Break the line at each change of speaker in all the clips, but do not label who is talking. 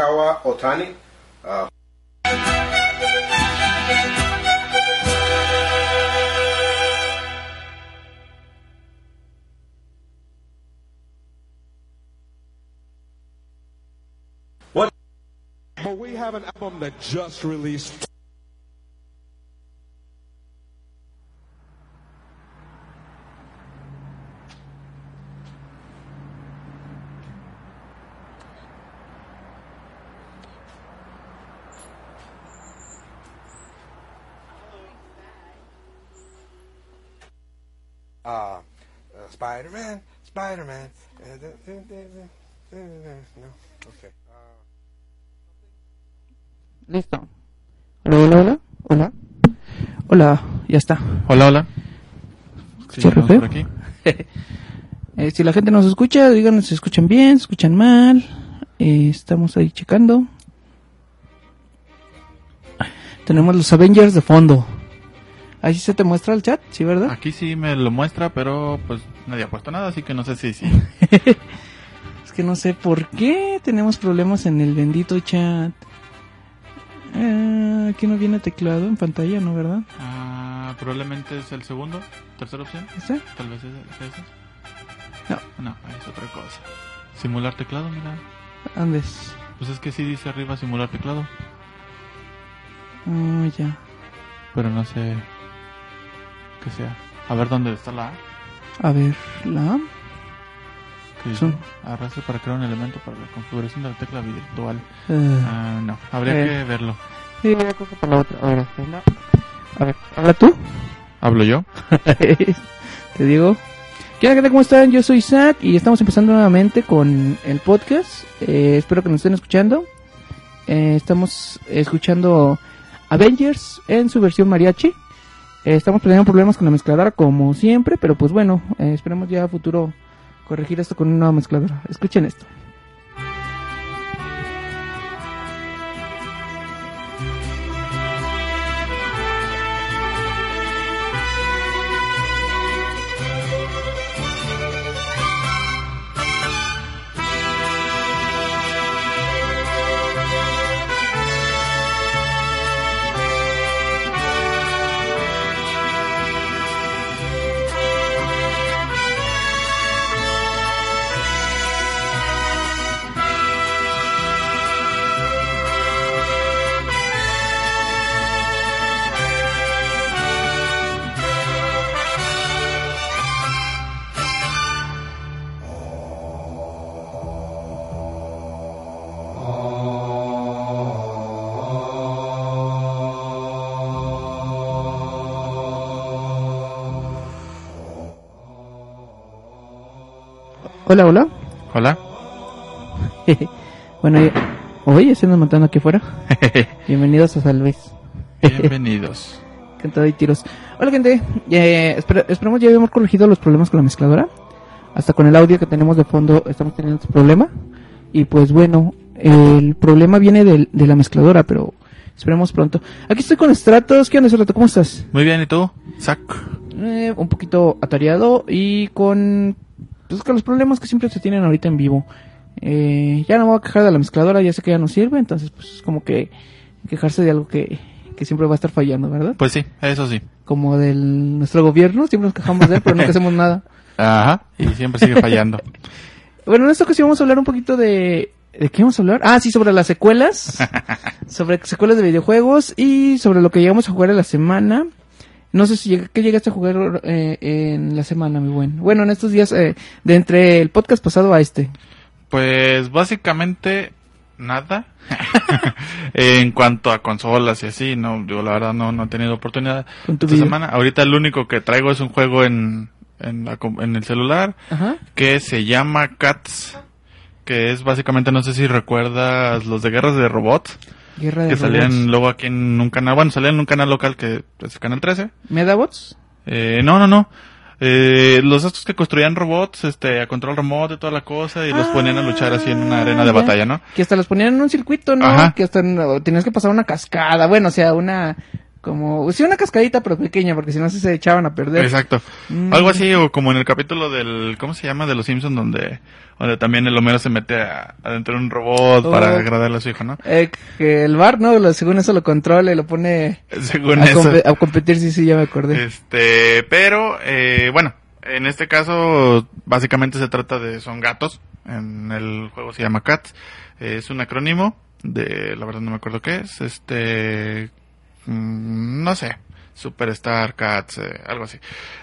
Kawa Otani. Uh, what?
But we have an album that just released.
Spider-Man. Uh, no, okay. Uh,
Listo. Hola, hola, hola. Hola. Hola, ya está.
Hola, hola. Por aquí.
Eh, si la gente nos escucha, díganos si escuchan bien, si escuchan mal. Eh, estamos ahí checando. Tenemos los Avengers de fondo. Ahí se te muestra el chat, ¿sí, verdad?
Aquí sí me lo muestra, pero pues nadie ha puesto nada, así que no sé si sí.
Es que no sé por qué tenemos problemas en el bendito chat. Eh, aquí no viene teclado en pantalla, ¿no, verdad?
Ah, probablemente es el segundo, tercera opción.
¿Este?
Tal vez es, es ese.
No.
No, es otra cosa. Simular teclado, mira.
Andes.
Pues es que sí dice arriba simular teclado,
Ah, ya.
pero no sé qué sea. A ver dónde está la A.
A ver, la...
que dice,
Son-
Arrastre para crear un elemento para la configuración de la tecla virtual.
eh,
Ah, no, habría
Eh.
que verlo.
Sí, una cosa para la otra. A ver, espera. A ver, habla tú.
¿Hablo yo?
Te digo. ¿Qué onda? ¿Cómo están? Yo soy Isaac y estamos empezando nuevamente con el podcast. Eh, espero que nos estén escuchando. Eh, estamos escuchando Avengers en su versión mariachi. Eh, estamos teniendo problemas con la mezcladora como siempre, pero pues bueno, eh, esperemos ya a futuro corregir esto con una nueva mezcladora. Escuchen esto. Hola, hola.
Hola.
bueno, ya- oye, se nos matando aquí afuera. Bienvenidos a Salves.
Bienvenidos.
Cantado y tiros. Hola gente, eh, espera- esperamos ya habíamos corregido los problemas con la mezcladora. Hasta con el audio que tenemos de fondo estamos teniendo este problema. Y pues bueno, el problema viene del- de, la mezcladora, pero esperemos pronto. Aquí estoy con Stratos. ¿Qué onda, Stratos? ¿Cómo estás?
Muy bien, ¿y tú? Zac.
Eh, un poquito atareado y con, pues, con los problemas que siempre se tienen ahorita en vivo. Eh, ya no me voy a quejar de la mezcladora, ya sé que ya no sirve, entonces pues como que quejarse de algo que, que siempre va a estar fallando, ¿verdad?
Pues sí, eso sí.
como del nuestro gobierno, siempre nos quejamos de él, pero nunca hacemos nada.
Ajá. Y siempre sigue fallando.
Bueno, en esta ocasión vamos a hablar un poquito de... ¿De qué vamos a hablar? Ah, sí, sobre las secuelas, sobre secuelas de videojuegos y sobre lo que llegamos a jugar en la semana. No sé si ¿qué llegaste a jugar eh, en la semana, mi buen. Bueno, en estos días, eh, de entre el podcast pasado a este.
Pues básicamente nada. en cuanto a consolas y así, no, yo la verdad no, no he tenido oportunidad esta
video.
semana. Ahorita el único que traigo es un juego en, en, la en el celular
Ajá.
que se llama Cats. Que es básicamente, no sé si recuerdas los de guerras de robots
Guerra de
que salían luego aquí en un canal, bueno, salían en un canal local que es el canal 13.
¿Medabots?
Eh, no, no, no. Eh, los estos que construían robots, este, a control remoto y toda la cosa, y los ponían a luchar así en una arena de
Ah, ya.
batalla, ¿no?
Que hasta los ponían en un circuito, ¿no?
Ajá.
Que hasta tenías que pasar una cascada, bueno, o sea, una Como, sí, una cascadita, pero pequeña, porque si no se echaban a perder.
Exacto.
Mm.
Algo así, o como en el capítulo del, ¿cómo se llama? De los Simpsons, donde, donde también el Homero se mete a- adentro de un robot
Oh.
para agradarle a su hijo, ¿no?
Eh, que el bar, ¿no? Lo- según eso lo controla y lo pone
Según
a,
eso.
a competir, sí, sí, ya me acordé.
Este, pero, eh, bueno, en este caso, básicamente se trata de, son gatos. En el juego se llama Cats. Es un acrónimo de, la verdad no me acuerdo qué es. Este, mm, no sé. Superstar, Cats, eh, algo así.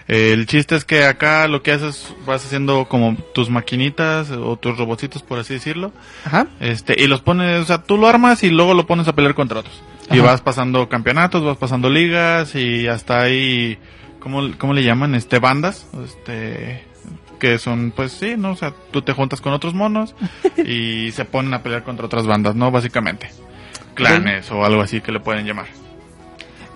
Eh, el chiste es que acá lo que haces, vas haciendo como tus maquinitas o tus robotitos, por así decirlo.
Ajá.
Este, y los pones, o sea, tú lo armas y luego lo pones a pelear contra otros. Y vas pasando campeonatos, vas pasando ligas y hasta ahí, ¿cómo, cómo le llaman? Este, bandas, este, que son, pues sí, ¿no? O sea, tú te juntas con otros monos y se ponen a pelear contra otras bandas, ¿no? Básicamente. Clanes o algo así que le pueden llamar.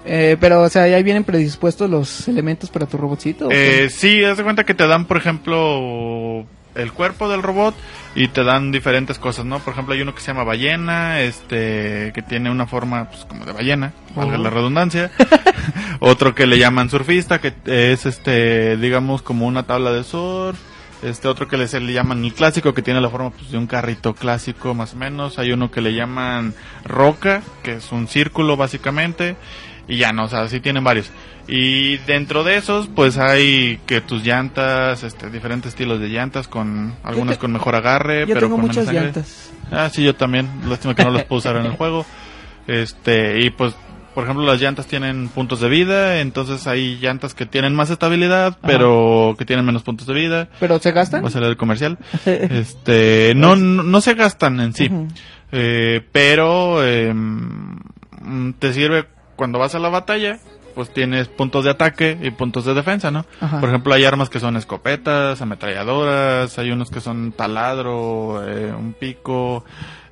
Eh, pero, o sea, ya vienen predispuestos los elementos para tu robotcito.
Eh, sí, haz de cuenta que te dan, por ejemplo, el cuerpo del robot y te dan diferentes cosas, ¿no? Por ejemplo, hay uno que se llama ballena, este, que tiene una forma, pues, como de ballena, valga
Oh.
la redundancia. Otro que le llaman surfista, que es, este, digamos, como una tabla de surf. Este otro que le, se le llaman el clásico, que tiene la forma pues, de un carrito clásico más o menos. Hay uno que le llaman roca, que es un círculo básicamente. Y ya no, o sea, sí tienen varios. Y dentro de esos, pues hay que tus llantas, este, diferentes estilos de llantas, con algunas
te-
con mejor agarre,
Yo
pero
tengo
con
muchas
menos
llantas.
Ah, sí, yo también. Lástima que no los puedo usar en el juego. Este, y pues, por ejemplo, las llantas tienen puntos de vida, entonces hay llantas que tienen más estabilidad, pero que tienen menos puntos de vida.
¿Pero se gastan?
Va a salir el comercial. Este, no, no, no se gastan en sí, eh, pero eh, mm, te sirve cuando vas a la batalla, pues tienes puntos de ataque y puntos de defensa, ¿no?
Ajá.
Por ejemplo, hay armas que son escopetas, ametralladoras, hay unos que son taladro, eh, un pico,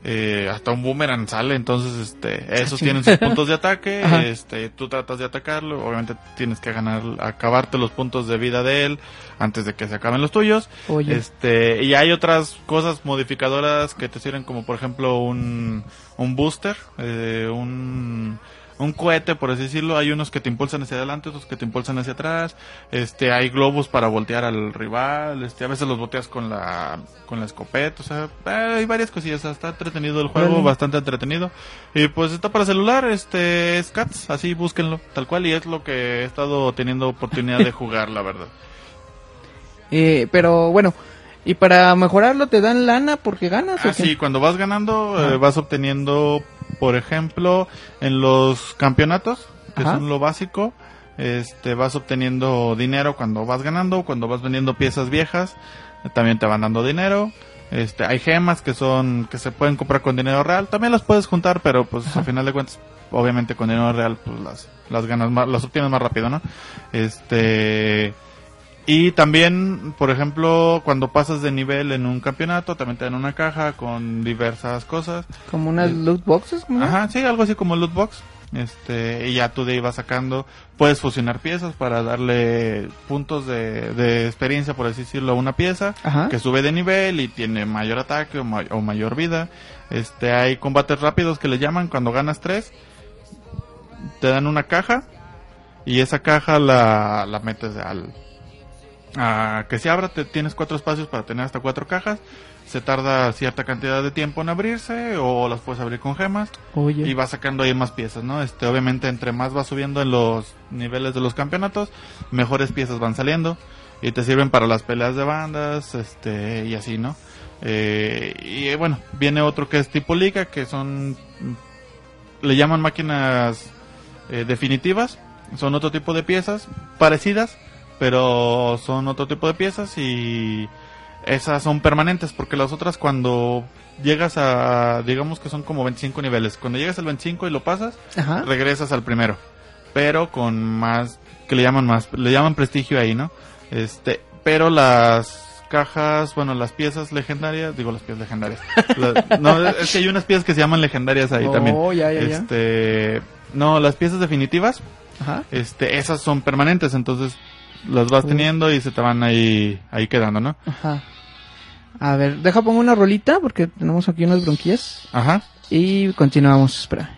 eh, hasta un boomerang sale, entonces este, esos tienen sus puntos de ataque,
Ajá.
este, tú tratas de atacarlo, obviamente tienes que ganar, acabarte los puntos de vida de él antes de que se acaben los tuyos.
Oye.
Este, y hay otras cosas modificadoras que te sirven como por ejemplo un, un booster, eh, un, un cohete, por así decirlo. Hay unos que te impulsan hacia adelante, otros que te impulsan hacia atrás. Este, hay globos para voltear al rival. Este, a veces los volteas con la, con la escopeta. O sea, eh, hay varias cosillas. Está entretenido el juego, bastante entretenido. Y pues está para celular, este, es Cats, así búsquenlo, tal cual. Y es lo que he estado teniendo oportunidad de jugar, la verdad.
Eh, pero bueno, ¿y para mejorarlo te dan lana porque ganas? o
Ah,
qué?
sí, cuando vas ganando, eh, vas obteniendo, por ejemplo, en los campeonatos, que
Ajá.
son lo básico, este, vas obteniendo dinero cuando vas ganando, cuando vas vendiendo piezas viejas, también te van dando dinero. Este, hay gemas que son, que se pueden comprar con dinero real, también las puedes juntar, pero pues al final de cuentas, obviamente con dinero real, pues las, las ganas más, las obtienes más rápido, ¿no? Este, y también, por ejemplo, cuando pasas de nivel en un campeonato, también te dan una caja con diversas cosas.
Como unas loot boxes.
Ajá, sí, algo así como loot box. Este, y ya tú de ahí vas sacando, puedes fusionar piezas para darle puntos de, de experiencia, por así decirlo, a una pieza
Ajá.
que sube de nivel y tiene mayor ataque o, ma- o mayor vida. Este, hay combates rápidos que le llaman cuando ganas tres, te dan una caja y esa caja la, la metes al, a que se abra, te, tienes cuatro espacios para tener hasta cuatro cajas. Se tarda cierta cantidad de tiempo en abrirse o las puedes abrir con gemas
Oye.
y vas sacando ahí más piezas, ¿no? Este, obviamente entre más vas subiendo en los niveles de los campeonatos, mejores piezas van saliendo y te sirven para las peleas de bandas, este, y así, ¿no? Eh, y bueno, viene otro que es tipo liga, que son, mm, le llaman máquinas eh, definitivas, son otro tipo de piezas parecidas, pero son otro tipo de piezas y esas son permanentes porque las otras cuando llegas a digamos que son como 25 niveles cuando llegas al 25 y lo pasas
Ajá.
regresas al primero pero con más que le llaman más le llaman prestigio ahí no este pero las cajas bueno las piezas legendarias digo las piezas legendarias La- no es que hay unas piezas que se llaman legendarias ahí
Oh,
también
ya, ya, ya.
este no las piezas definitivas
Ajá.
este esas son permanentes entonces las vas teniendo y se te van ahí ahí quedando no
Ajá. A ver, deja pongo una rolita porque tenemos aquí unas bronquillas.
ajá
Y continuamos, espera.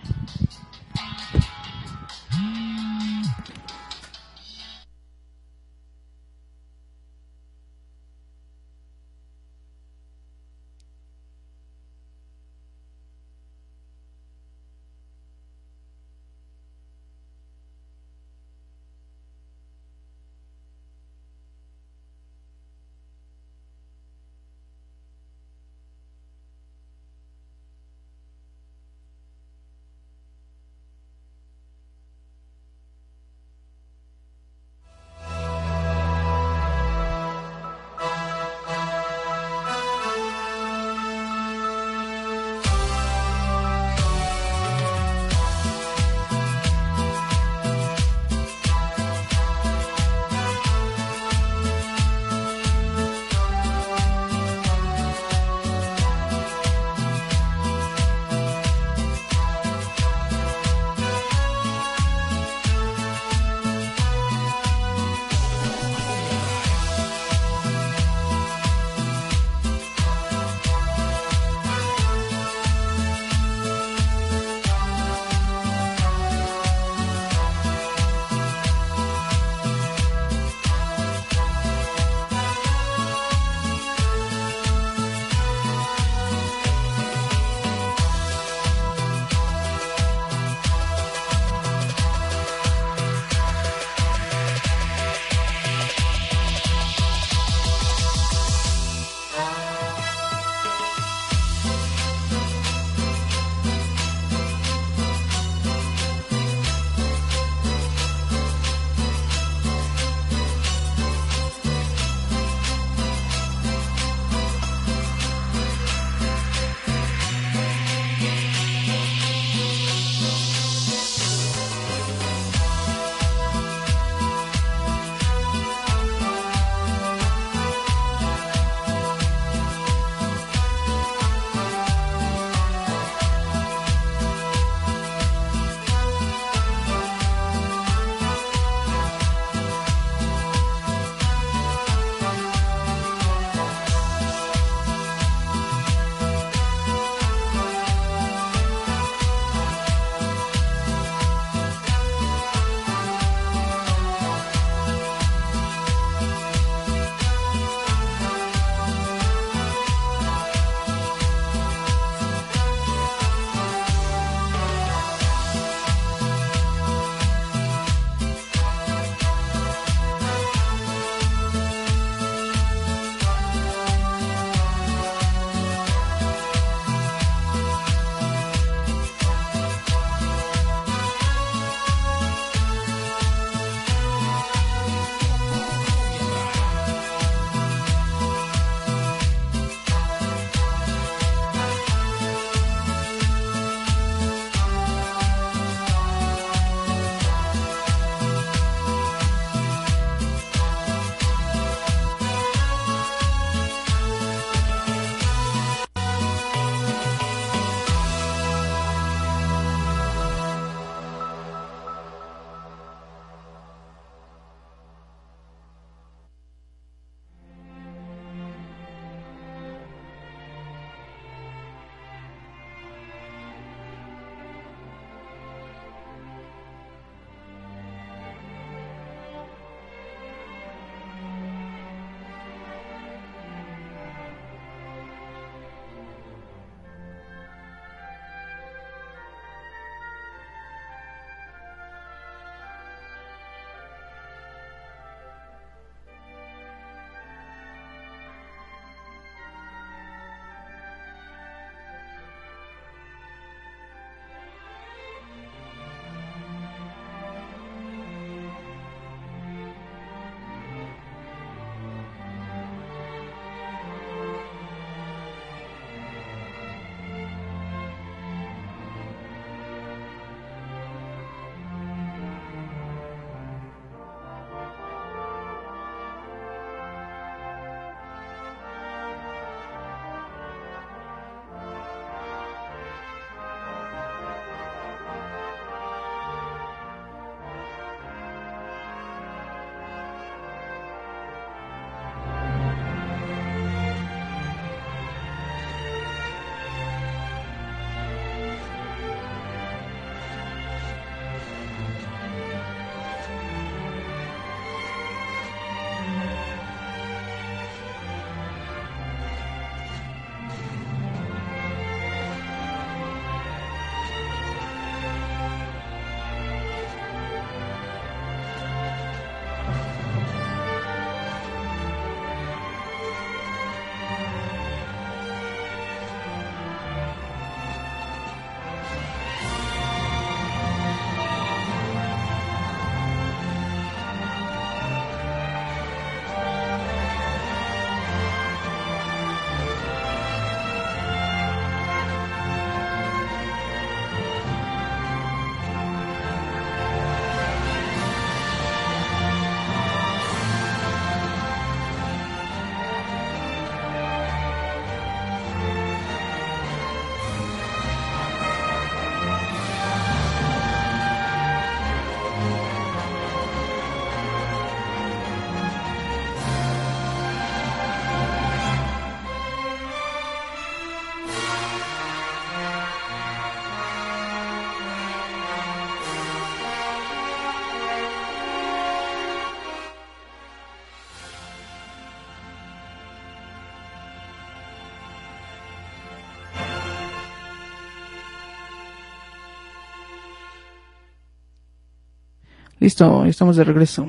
Listo, ya estamos de regreso.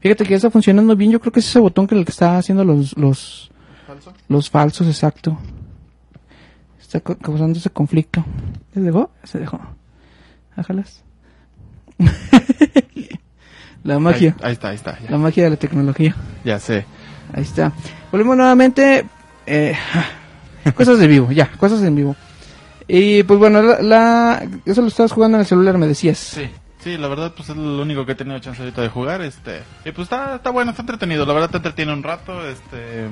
Fíjate que ya está funcionando bien. Yo creo que es ese botón que el que está haciendo los, los,
¿Falso?
los falsos, exacto. Está ca- causando ese conflicto. ¿Se dejó? Se dejó. Ájalas. la magia.
Ahí, ahí está, ahí está. Ya,
La magia de la tecnología.
ya sé.
Ahí está. Volvemos nuevamente. Eh, cosas de vivo, ya, cosas en vivo. Y pues bueno, la, la- eso lo estabas jugando en el celular, me decías.
Sí, sí, la verdad, pues es lo único que he tenido chance ahorita de jugar, este, y pues está, está bueno, está entretenido, la verdad te entretiene un rato, este,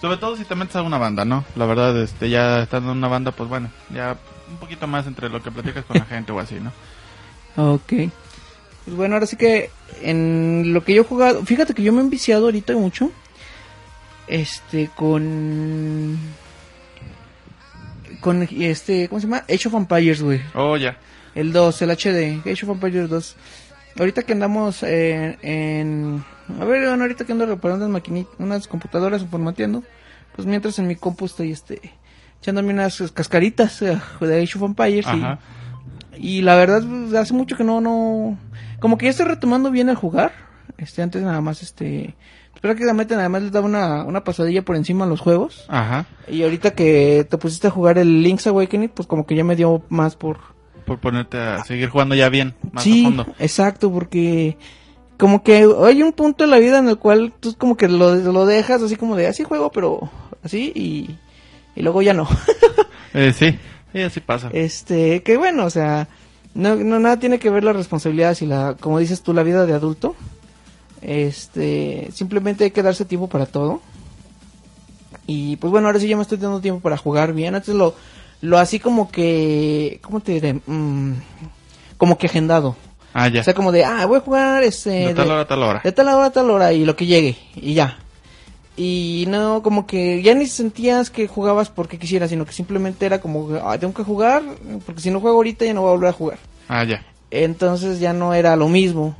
sobre todo si te metes a una banda, ¿no? La verdad, este, ya estando en una banda, pues bueno, ya un poquito más entre lo que platicas con la gente o así, ¿no?
Ok. Pues bueno, ahora sí que en lo que yo he jugado, fíjate que yo me he enviciado ahorita mucho. Este, con. Con este, ¿cómo se llama? Age of Empires, güey.
Oh, ya.
El 2, el HD, Age of Empires 2. Ahorita que andamos en, en- A ver, bueno, ahorita que ando reparando unas maquinitas, unas computadoras o formateando, pues mientras en mi compu estoy este, echándome unas cascaritas eh, de Age of Empires y,
Ajá.
y la verdad pues, hace mucho que no, no, como que ya estoy retomando bien el jugar, este, antes nada más este, pues, prácticamente nada más les daba una, una pasadilla por encima a los juegos
Ajá.
y ahorita que te pusiste a jugar el Link's Awakening, pues como que ya me dio más por
Por ponerte a seguir jugando ya bien, más
sí,
a fondo.
exacto, porque como que hay un punto en la vida en el cual tú como que lo, lo dejas así como de así juego, pero así y, y luego ya no.
Eh, sí, sí, así pasa.
este, que bueno, o sea, no, no nada tiene que ver las responsabilidades y la, como dices tú, la vida de adulto. Este, simplemente hay que darse tiempo para todo. Y pues bueno, ahora sí ya me estoy dando tiempo para jugar bien. Antes lo, lo así como que, ¿cómo te diré? Mm, como que agendado.
Ah, ya.
O sea, como de, ah, voy a jugar este,
de tal
de-
hora a tal hora.
de tal hora a tal hora y lo que llegue y ya. Y no, como que ya ni sentías que jugabas porque quisieras, sino que simplemente era como, ah, tengo que jugar, porque si no juego ahorita ya no voy a volver a jugar.
Ah, ya.
Entonces ya no era lo mismo.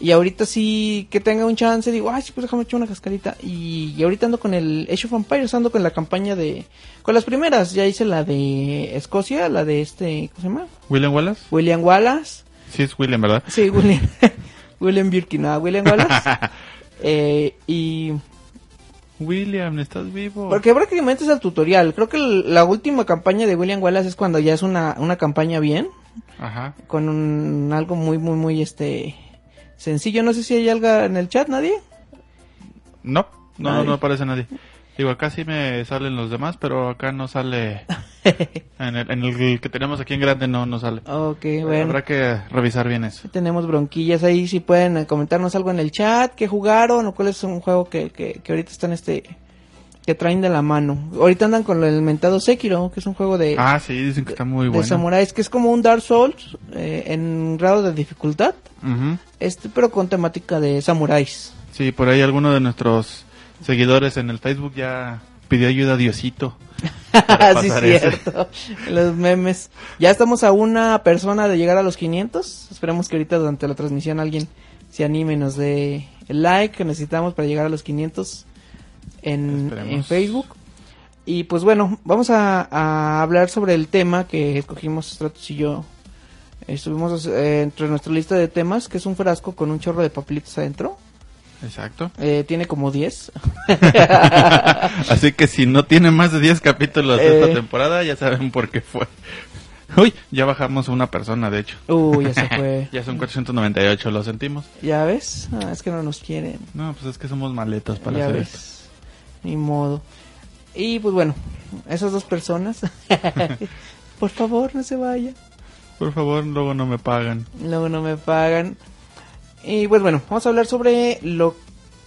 Y ahorita sí que tenga un chance, digo, ay, sí, pues déjame echar una cascarita. Y, y ahorita ando con el Age of Empires, ando con la campaña de... Con las primeras, ya hice la de Escocia, la de este, ¿cómo se llama?
¿William Wallace?
William Wallace.
Sí, es William, ¿verdad?
Sí, William, William Birkin, no, William Wallace. Eh, y
William, ¿estás vivo?
porque prácticamente es el tutorial. Creo que el- la última campaña de William Wallace es cuando ya es una, una campaña bien,
Ajá.
con un, algo muy, muy, muy este sencillo. No sé si hay algo en el chat, nadie.
No, no,
Nadie.
no aparece nadie. Digo, acá sí me salen los demás, pero acá no sale. en, el, en el que tenemos aquí en grande no, no sale.
Ok, bueno.
Habrá que revisar bien eso.
Tenemos bronquillas ahí, si pueden eh, comentarnos algo en el chat, qué jugaron o cuál es un juego que, que, que ahorita están este que traen de la mano. Ahorita andan con el mentado Sekiro, que es un juego de,
Ah, sí, dicen que está muy
de
bueno.
samuráis, que es como un Dark Souls eh, en grado de dificultad, este pero con temática de samuráis.
Sí, por ahí alguno de nuestros seguidores en el Facebook ya pidió ayuda a Diosito.
sí, cierto. Los memes. Ya estamos a una persona de llegar a los 500. Esperemos que ahorita durante la transmisión alguien se anime y nos dé el like que necesitamos para llegar a los 500 en, Facebook. Y pues bueno, vamos a, a hablar sobre el tema que escogimos Stratos y yo. Estuvimos eh, entre nuestra lista de temas, que es un frasco con un chorro de papelitos adentro.
Exacto.
Eh, tiene como 10.
Así que si no tiene más de 10 capítulos de
Eh.
esta temporada, ya saben por qué fue. Uy, ya bajamos una persona, de hecho.
Uy, ya se fue.
Ya son 498, lo sentimos.
¿Ya ves? Ah, es que no nos quieren.
No, pues es que somos maletos para
ya
hacer
ves.
esto.
Ni modo. Y pues bueno, esas dos personas. Por favor, no se vayan.
Por favor, luego no me pagan.
Luego no me pagan. Y pues bueno, vamos a hablar sobre lo,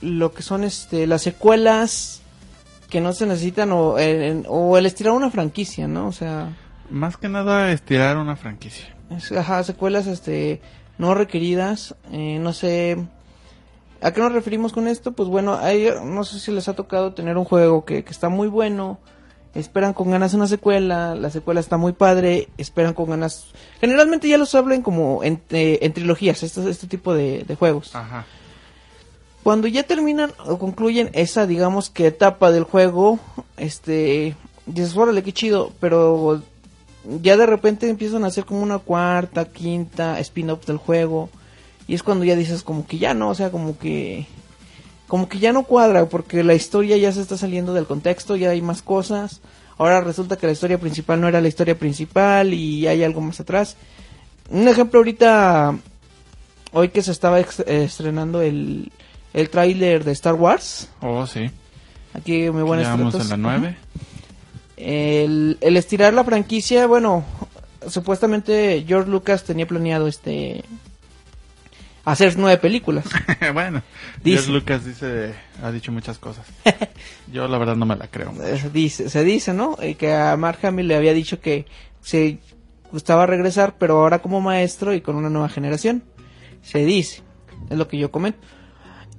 lo que son este las secuelas que no se necesitan o, en- o el estirar una franquicia, ¿no? O sea,
Más que nada estirar una franquicia.
es- ajá, secuelas este no requeridas, eh, no sé ¿A qué nos referimos con esto? Pues bueno, hay, no sé si les ha tocado tener un juego que, que está muy bueno, esperan con ganas una secuela, la secuela está muy padre, esperan con ganas... Generalmente ya los hablan como en, eh, en trilogías, este, este tipo de, de juegos.
Ajá.
Cuando ya terminan o concluyen esa, digamos que etapa del juego, este, dices, órale, qué chido, pero ya de repente empiezan a hacer como una cuarta, quinta spin-off del juego Y es cuando ya dices como que ya no, o sea, como que como que ya no cuadra porque la historia ya se está saliendo del contexto, ya hay más cosas. Ahora resulta que la historia principal no era la historia principal y hay algo más atrás. Un ejemplo ahorita hoy que se estaba estrenando el el tráiler de Star Wars.
Oh, sí.
Aquí me buenas
Ya vamos
tratos.
en la 9.
El, el estirar la franquicia, bueno, supuestamente George Lucas tenía planeado este hacer nueve películas.
bueno,
Dice.
George Lucas dice, ha dicho muchas cosas. Yo la verdad no me la creo.
Eh, dice, se dice, ¿no? Eh, que a Mark Hamill le había dicho que se gustaba regresar, pero ahora como maestro y con una nueva generación. Se dice, es lo que yo comento.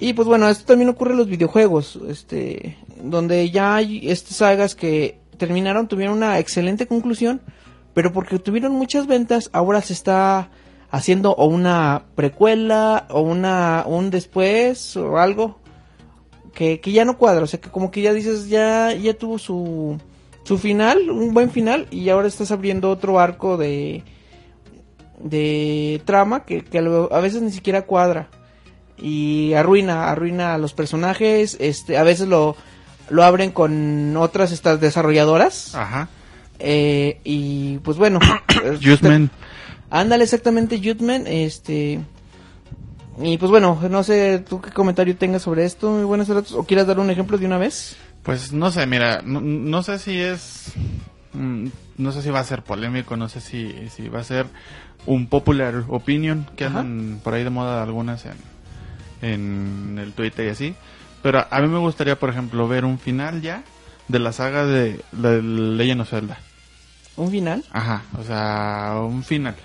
Y pues bueno, esto también ocurre en los videojuegos, este, donde ya hay estas sagas que terminaron, tuvieron una excelente conclusión, pero porque tuvieron muchas ventas, ahora se está haciendo o una precuela o una un después o algo que, que ya no cuadra, o sea que como que ya dices ya ya tuvo su su final, un buen final y ahora estás abriendo otro arco de de trama que, que a veces ni siquiera cuadra y arruina arruina a los personajes, este a veces lo lo abren con otras estas desarrolladoras
Ajá.
eh, y pues bueno,
Justman.
Ándale, exactamente, Jutman, este... Y pues bueno, no sé, tú qué comentario tengas sobre esto, muy buenas tardes, o quieras dar un ejemplo de una vez.
Pues no sé, mira, no, no sé si es... mm, No sé si va a ser polémico, no sé si, si va a ser un popular opinion, que
Ajá.
andan por ahí de moda algunas en, en el Twitter y así. Pero a mí me gustaría, por ejemplo, ver un final ya de la saga de, de Legend of Zelda.
Un final.
Ajá, o sea, un final.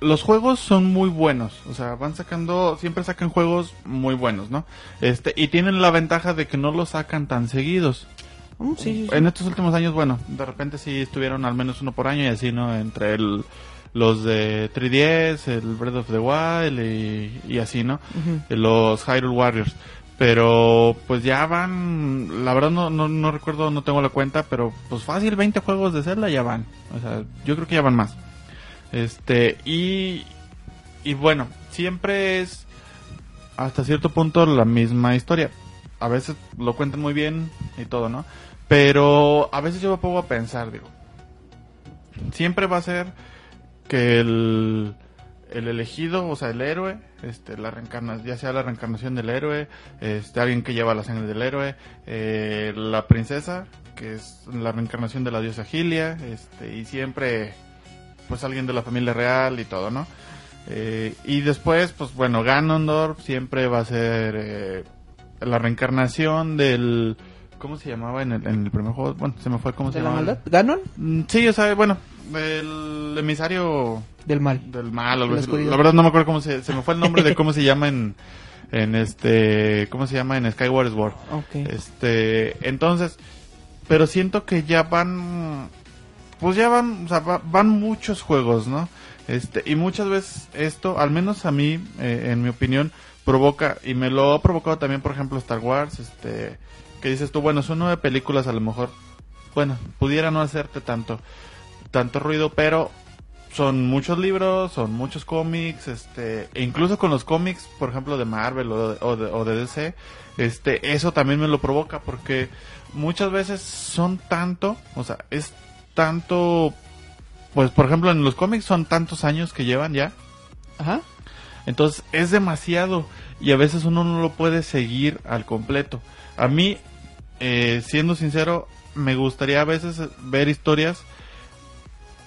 Los juegos son muy buenos, o sea, van sacando, siempre sacan juegos muy buenos, ¿no? Este, y tienen la ventaja de que no los sacan tan seguidos.
Mm, sí, sí, sí.
En estos últimos años, bueno, de repente sí estuvieron al menos uno por año y así, ¿no? Entre el, los de 3DS, el Breath of the Wild y, y así, ¿no? Los Hyrule Warriors. Pero pues ya van, la verdad no, no, no recuerdo, no tengo la cuenta, pero pues fácil 20 juegos de Zelda ya van. O sea, yo creo que ya van más. Este, y, y bueno, siempre es hasta cierto punto la misma historia. A veces lo cuentan muy bien y todo, ¿no? Pero a veces yo me pongo a pensar, digo, siempre va a ser que el, el elegido, o sea, el héroe, este, la reencarnación, ya sea la reencarnación del héroe, este, alguien que lleva la sangre del héroe, eh, la princesa, que es la reencarnación de la diosa Gilia, este, y siempre, pues alguien de la familia real y todo, ¿no? Eh, y después, pues bueno, Ganondorf siempre va a ser eh, la reencarnación del... ¿Cómo se llamaba en el, en el primer juego? Bueno, se me fue cómo se
¿De la
llamaba.
¿Ganon?
Mm, Sí, o sea, bueno, el emisario
Del mal.
del mal, algo
La
así.
oscuridad.
la verdad no me acuerdo cómo se, se me fue el nombre de cómo se llama en, en este, cómo se llama en Skyward Sword.
Ok.
Este, entonces, pero siento que ya van, pues ya van, o sea, va- van muchos juegos, ¿no? Este, y muchas veces esto, al menos a mí, eh, en mi opinión, provoca, y me lo ha provocado también, por ejemplo, Star Wars, este, que dices tú, bueno, son nueve películas, a lo mejor, bueno, pudiera no hacerte tanto, tanto ruido, pero son muchos libros, son muchos cómics, este, e incluso con los cómics, por ejemplo, de Marvel o de, o de, o de DC, este, eso también me lo provoca porque muchas veces son tanto, o sea, es tanto, pues por ejemplo en los cómics son tantos años que llevan ya,
Ajá.
entonces es demasiado y a veces uno no lo puede seguir al completo. A mí, eh, siendo sincero, me gustaría a veces ver historias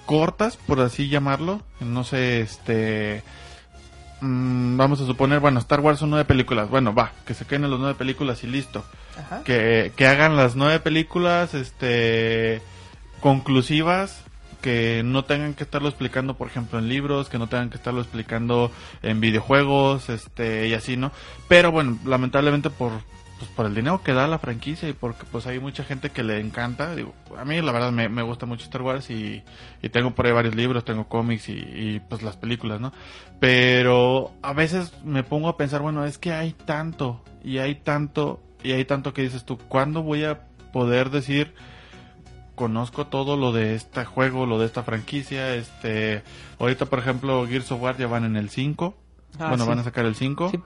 cortas, por así llamarlo. No sé, este... mm, vamos a suponer, bueno, Star Wars son nueve películas. Bueno, va, que se queden en las nueve películas y listo.
Ajá.
Que, que hagan las nueve películas, este... conclusivas que no tengan que estarlo explicando, por ejemplo, en libros, que no tengan que estarlo explicando en videojuegos, este, y así, ¿no? Pero bueno, lamentablemente por, pues, por el dinero que da la franquicia y porque pues hay mucha gente que le encanta, a mí la verdad me, me gusta mucho Star Wars y, y tengo por ahí varios libros, tengo cómics y, y, pues las películas, ¿no? Pero a veces me pongo a pensar, bueno, es que hay tanto y hay tanto y hay tanto que dices tú, ¿cuándo voy a poder decir conozco todo lo de este juego, lo de esta franquicia, este, ahorita por ejemplo Gears of War ya van en el 5,
Ah,
bueno,
sí.
van a sacar el 5.
Sí.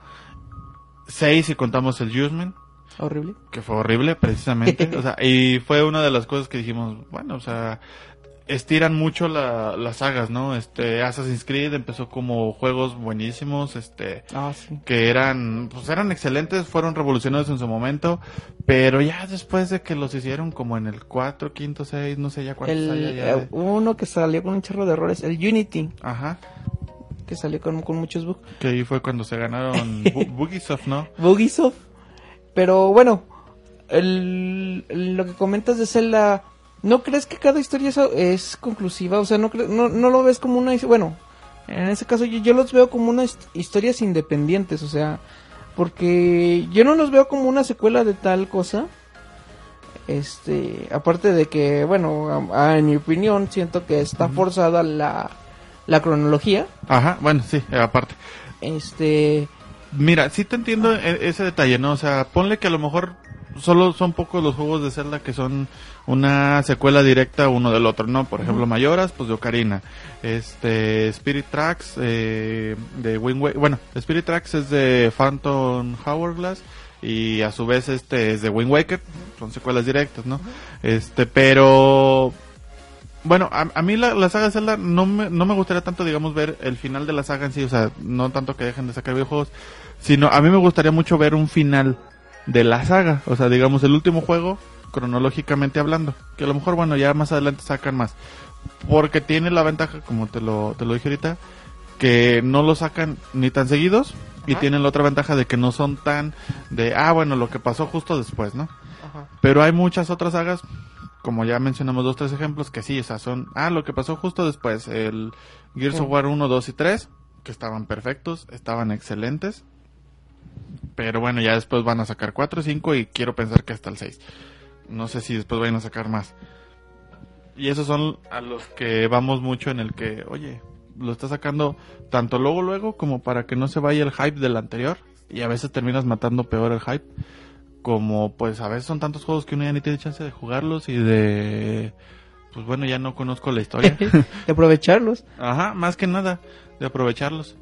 6 si contamos el Judgment,
Horrible.
que fue horrible precisamente. o sea, y fue una de las cosas que dijimos, bueno, o sea, estiran mucho la- las sagas, ¿no? Este, Assassin's Creed empezó como juegos buenísimos, este,
Ah, sí.
que eran, pues eran excelentes, fueron revolucionarios en su momento, pero ya después de que los hicieron como en el 4, 5, 6, no sé ya cuántos
El,
ya
eh,
de-
uno que salió con un chorro de errores, el Unity,
Ajá,
que salió con, con muchos bugs.
que ahí fue cuando se ganaron Bu- Bugisoft, ¿no?
Bugisoft. Pero bueno, el, el- lo que comentas de Zelda, ¿no crees que cada historia es, es conclusiva? O sea, ¿no, no, no lo ves como una... Bueno, en ese caso yo, yo los veo como unas historias independientes, o sea, porque yo no los veo como una secuela de tal cosa. Este, aparte de que, bueno, a- a- en mi opinión, siento que está forzada la, la cronología.
Ajá, bueno, sí, aparte.
Este,
Mira, sí te entiendo e- ese detalle, ¿no? O sea, ponle que a lo mejor solo son pocos los juegos de Zelda que son una secuela directa uno del otro, ¿no? Por ejemplo, Mayoras, pues de Ocarina. Este, Spirit Tracks, eh, de Wind Waker. Bueno, Spirit Tracks es de Phantom Hourglass y a su vez este es de Wind Waker. Son secuelas directas, ¿no? Este, pero... Bueno, a, a mí la, la saga de Zelda no me, no me gustaría tanto, digamos, ver el final de la saga en sí, o sea, no tanto que dejen de sacar videojuegos, sino a mí me gustaría mucho ver un final de la saga, o sea, digamos, el último juego, cronológicamente hablando, que a lo mejor, bueno, ya más adelante sacan más, porque tiene la ventaja, como te lo, te lo dije ahorita, que no lo sacan ni tan seguidos, y tienen la otra ventaja de que no son tan de, ah, bueno, lo que pasó justo después, ¿no? Pero hay muchas otras sagas, como ya mencionamos dos, tres ejemplos, que sí, o sea, son, ah, lo que pasó justo después, el Gears of War 1, 2 y 3, que estaban perfectos, estaban excelentes. Pero bueno, ya después van a sacar 4, 5 y quiero pensar que hasta el 6. No sé si después vayan a sacar más. Y esos son a los que vamos mucho en el que, oye, lo está sacando tanto luego luego como para que no se vaya el hype del anterior. Y a veces terminas matando peor el hype. Como pues a veces son tantos juegos que uno ya ni tiene chance de jugarlos y de... Pues bueno, ya no conozco la historia.
de aprovecharlos.
Ajá, más que nada, de aprovecharlos.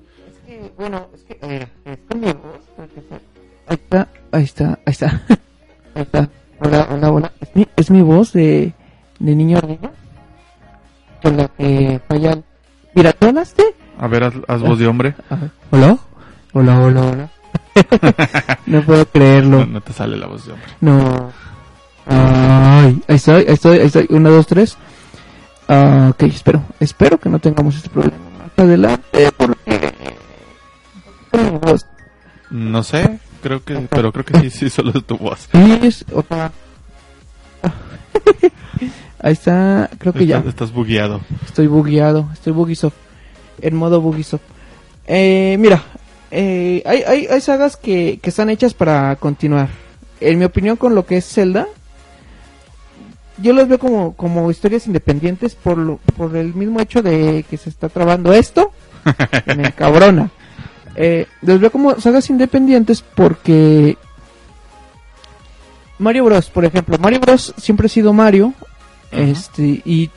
Bueno, es que eh, Ahí está, ahí está, ahí está. Ahí está. Hola, hola, hola. ¿Es mi, es mi voz de, de niño ardilla? Con la que fallan. Mira, ¿tú hablaste?
A ver, haz, haz voz de hombre.
¿Hola? Hola, hola, hola. no puedo
No,
creerlo.
no te sale la voz de hombre.
No. Ay, ahí estoy, ahí estoy, ahí estoy. Una, dos, tres. Ah, ok, espero, espero que no tengamos este problema más adelante porque... Mi voz
No sé, creo que, pero creo que sí, sí, solo es tu voz.
es. Ahí está, creo que ya.
Estás, bugueado.
Estoy bugueado, estoy bugisoft. En modo bugisoft. Eh, mira, eh, hay, hay, hay sagas que, que están hechas para continuar. En mi opinión, con lo que es Zelda, yo los veo como, como historias independientes por, lo, por el mismo hecho de que se está trabando esto. me cabrona. Eh, los veo como sagas independientes porque Mario Bros, por ejemplo, Mario Bros siempre ha sido Mario, este y,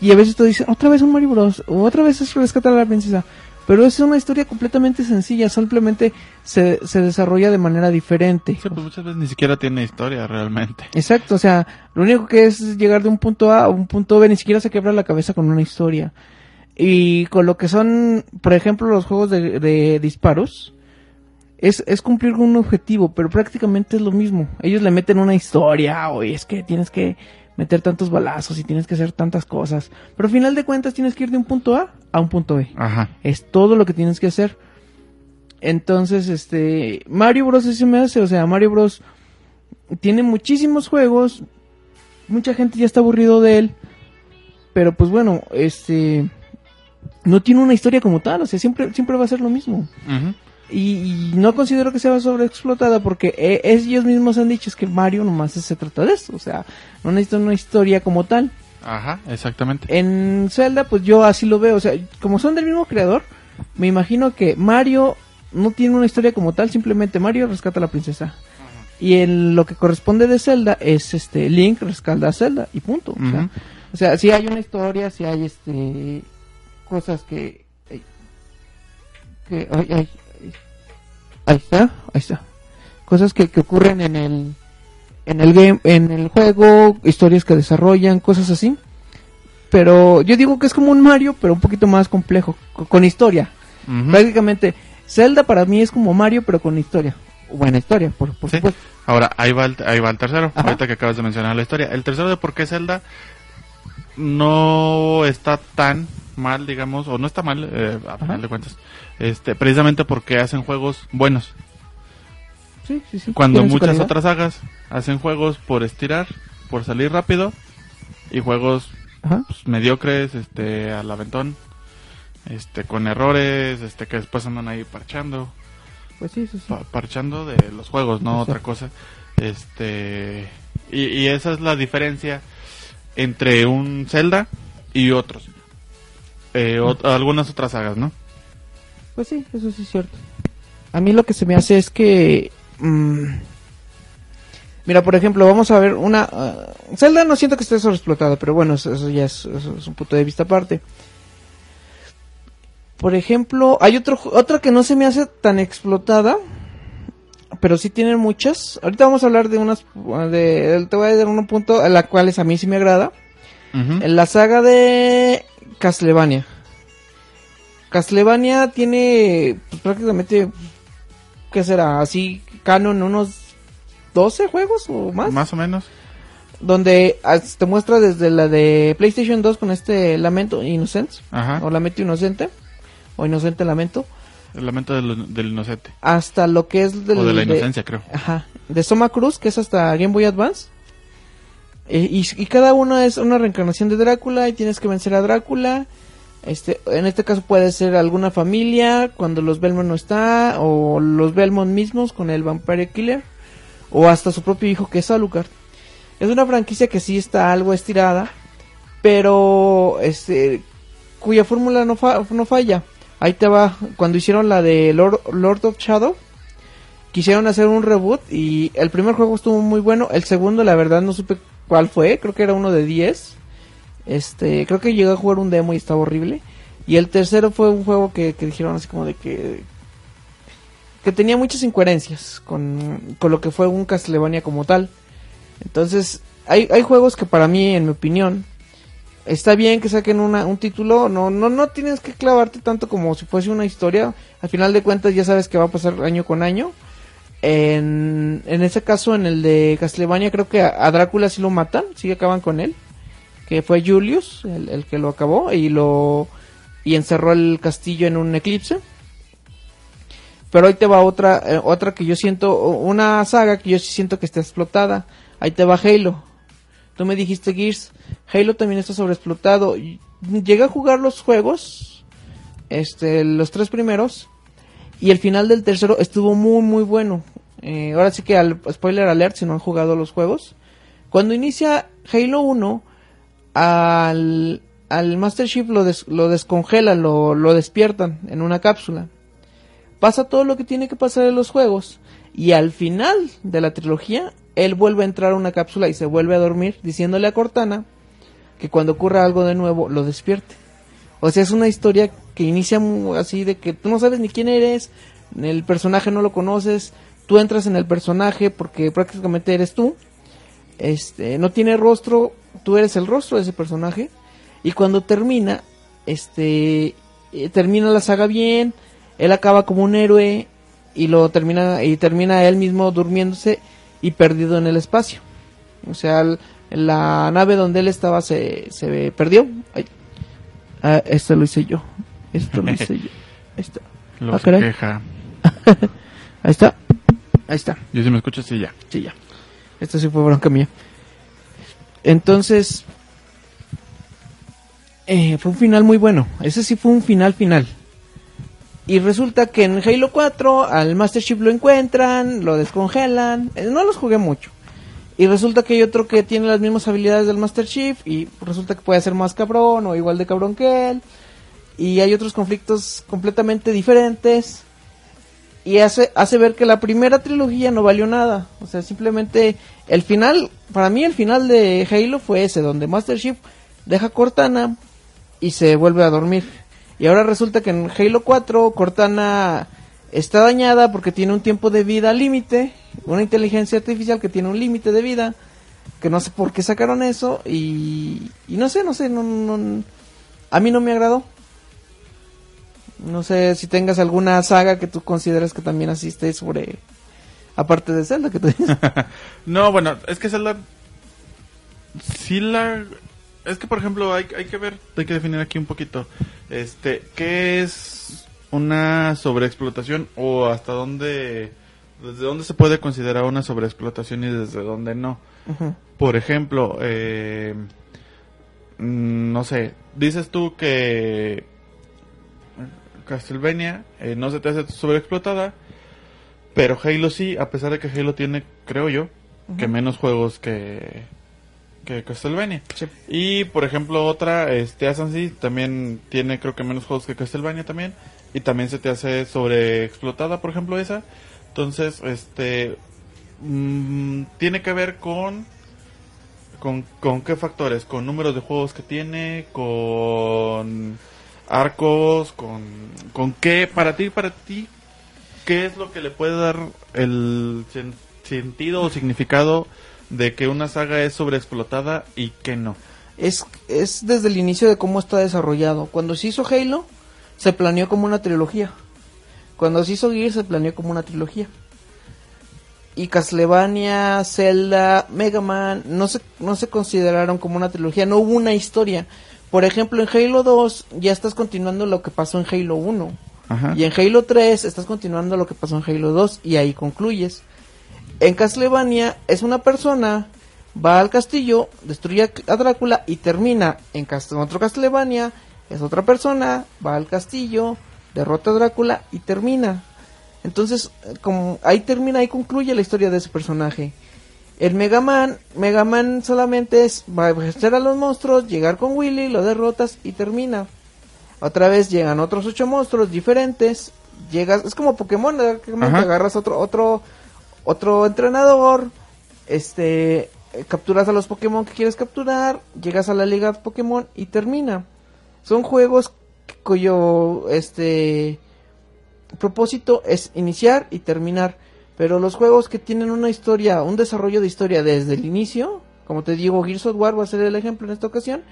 y a veces te dicen otra vez un Mario Bros o otra vez es rescatar a la princesa, pero es una historia completamente sencilla, simplemente se, se desarrolla de manera diferente.
Sí, pues muchas veces ni siquiera tiene historia realmente.
Exacto, o sea, lo único que es llegar de un punto A a un punto B, ni siquiera se quebra la cabeza con una historia. Y con lo que son, por ejemplo, los juegos de, de disparos, es, es cumplir con un objetivo, pero prácticamente es lo mismo. Ellos le meten una historia, oye, es que tienes que meter tantos balazos y tienes que hacer tantas cosas. Pero al final de cuentas tienes que ir de un punto A a un punto B.
Ajá.
Es todo lo que tienes que hacer. Entonces, este, Mario Bros. se me hace, o sea, Mario Bros. tiene muchísimos juegos, mucha gente ya está aburrido de él, pero pues bueno, este, no tiene una historia como tal, o sea, siempre, siempre va a ser lo mismo. Y, y no considero que sea sobreexplotada porque eh, ellos mismos han dicho es que Mario nomás se trata de eso, o sea, no necesita una historia como tal.
Ajá, exactamente.
En Zelda, pues yo así lo veo. O sea, como son del mismo creador, me imagino que Mario no tiene una historia como tal, simplemente Mario rescata a la princesa. Y en lo que corresponde de Zelda es este Link rescata a Zelda y punto. O sea,
Ujú.
o sea, si hay una historia, si hay este cosas que que ay, ay, Ahí está, ahí está. Cosas que, que ocurren en el en el game, en el juego, historias que desarrollan, cosas así. Pero yo digo que es como un Mario, pero un poquito más complejo, co- con historia.
Ujú.
Prácticamente Zelda para mí es como Mario, pero con historia. Buena historia, por, por
Sí.
supuesto.
Ahora, ahí va el, ahí va el tercero,
Ajá.
ahorita que acabas de mencionar la historia. El tercero de por qué Zelda no está tan mal, digamos, o no está mal, eh, a final de cuentas, este, precisamente porque hacen juegos buenos.
Sí, sí, sí.
Cuando muchas otras sagas hacen juegos por estirar, por salir rápido, y juegos pues, mediocres, este, al aventón, este, con errores, este, que después andan ahí parchando.
Pues sí, sí, sí.
pa- parchando de los juegos, no otra cosa. Este y, y esa es la diferencia entre un Zelda y otros. Eh, ot- algunas otras sagas, ¿no?
Pues sí, eso sí es cierto. A mí lo que se me hace es que... mm, mira, por ejemplo, vamos a ver una... ah, Zelda no siento que esté sobreexplotada, pero bueno, eso, eso ya es, eso es un punto de vista aparte. Por ejemplo, hay otro, otra que no se me hace tan explotada, pero sí tienen muchas. Ahorita vamos a hablar de unas... De, te voy a dar un punto a la cual a mí sí me agrada. En la saga de Castlevania. Castlevania tiene pues, prácticamente, ¿qué será? Así, canon, unos 12 juegos o más.
Más o menos.
Donde te muestra desde la de PlayStation 2 con este Lamento Innocence,
Ajá.
o Lamento Inocente, o Inocente Lamento,
El lamento del, del inocente.
hasta lo que es del,
o de la
de-
inocencia, creo.
Ajá, de Soma Cruz, que es hasta Game Boy Advance. Eh, y, cada uno es una reencarnación de Drácula y tienes que vencer a Drácula. Este, en este caso puede ser alguna familia cuando los Belmont no está, o los Belmont mismos con el Vampire Killer, o hasta su propio hijo que es Alucard. Es una franquicia que sí está algo estirada, pero este, cuya fórmula no, fa- no falla. Ahí te va, cuando hicieron la de Lord, Lord of Shadow, quisieron hacer un reboot y el primer juego estuvo muy bueno, el segundo la verdad no supe cuál fue, creo que era uno de 10. Este, creo que llegué a jugar un demo y estaba horrible. Y el tercero fue un juego que, que dijeron así como de que que tenía muchas incoherencias con, con lo que fue un Castlevania como tal. Entonces, hay, hay juegos que para mí, en mi opinión, está bien que saquen una, un título, no, no, no tienes que clavarte tanto como si fuese una historia. Al final de cuentas ya sabes que va a pasar año con año. En, en ese caso, en el de Castlevania, creo que a, Drácula sí lo matan, sí acaban con él. Que fue Julius el, que lo acabó y lo y encerró el castillo en un eclipse. Pero ahí te va otra, eh, otra que yo siento, una saga que yo siento que está explotada. Ahí te va Halo. Tú me dijiste Gears. Halo también está sobreexplotado. Llegué a jugar los juegos, este, los tres primeros, y el final del tercero estuvo muy, muy bueno. Eh, ahora sí que al spoiler alert si no han jugado los juegos. Cuando inicia Halo 1, al, al Master Chief lo, des- lo descongelan, lo, lo despiertan en una cápsula. Pasa todo lo que tiene que pasar en los juegos. Y al final de la trilogía, él vuelve a entrar a una cápsula y se vuelve a dormir, diciéndole a Cortana que cuando ocurra algo de nuevo, lo despierte. O sea, es una historia que inicia así de que tú no sabes ni quién eres, el personaje no lo conoces, tú entras en el personaje porque prácticamente eres tú. Este, no tiene rostro, tú eres el rostro de ese personaje y cuando termina, este eh, termina la saga bien, él acaba como un héroe y lo termina y termina él mismo durmiéndose y perdido en el espacio. O sea, la nave donde él estaba se, se perdió. Ay. Ah, lo hice yo. Esto lo hice yo. Ahí está.
Lo
Ah,
se queja.
Ahí está. Ahí está.
Yo si me escucho, sí, ya.
Sí, ya. Esto sí fue bronca mía. Entonces, eh, fue un final muy bueno. Ese sí fue un final final. Y resulta que en Halo 4 al Master Chief lo encuentran, lo descongelan. Eh, no los jugué mucho. Y resulta que hay otro que tiene las mismas habilidades del Master Chief y resulta que puede ser más cabrón o igual de cabrón que él. Y hay otros conflictos completamente diferentes y hace, hace ver que la primera trilogía no valió nada. O sea, simplemente el final, para mí el final de Halo fue ese, donde Master Chief deja Cortana y se vuelve a dormir. Y ahora resulta que en Halo 4 Cortana está dañada porque tiene un tiempo de vida límite, una inteligencia artificial que tiene un límite de vida, que no sé por qué sacaron eso y, y no sé, no sé, no, no, a mí no me agradó. No sé si tengas alguna saga que tú consideras que también asiste sobre, aparte de Zelda que tú dices.
No, bueno, es que Zelda. Sí la. Es que, por ejemplo, hay, hay que ver, hay que definir aquí un poquito. Este, ¿qué es una sobreexplotación o hasta dónde. Desde dónde se puede considerar una sobreexplotación y desde dónde no? Por ejemplo, eh, mm, no sé, dices tú que Castlevania eh, no se te hace sobreexplotada, pero Halo sí, a pesar de que Halo tiene, creo yo, que menos juegos que, que Castlevania.
Sí.
Y por ejemplo otra, este Assassin's también tiene creo que menos juegos que Castlevania también. Y también se te hace sobreexplotada, por ejemplo, esa. Entonces, este mm, tiene que ver con, con con qué factores, con números de juegos que tiene, con arcos, con con qué para ti para ti qué es lo que le puede dar el sen- sentido o significado de que una saga es sobreexplotada y que no.
Es, es desde el inicio de cómo está desarrollado. Cuando se hizo Halo, se planeó como una trilogía. Cuando se hizo Gears, se planeó como una trilogía. Y Castlevania, Zelda, Mega Man, no se, no se consideraron como una trilogía, no hubo una historia. Por ejemplo, en Halo 2 ya estás continuando lo que pasó en Halo 1.
Ajá.
Y en Halo 3 estás continuando lo que pasó en Halo 2 y ahí concluyes. En Castlevania es una persona, va al castillo, destruye a Drácula y termina en, Cast- en otro Castlevania, es otra persona, va al castillo, derrota a Drácula y termina. Entonces, eh, como ahí termina, ahí concluye la historia de ese personaje. El Mega Man, Mega Man solamente es va a vencer a los monstruos, llegar con Willy, lo derrotas y termina. Otra vez llegan otros ocho monstruos diferentes. Llegas, es como Pokémon, agarras otro, otro, otro entrenador, este, eh, capturas a los Pokémon que quieres capturar, llegas a la liga Pokémon y termina. Son juegos cuyo, este, propósito es iniciar y terminar. Pero los juegos que tienen una historia, un desarrollo de historia desde el inicio, como te digo, Gears of War va a ser el ejemplo en esta ocasión,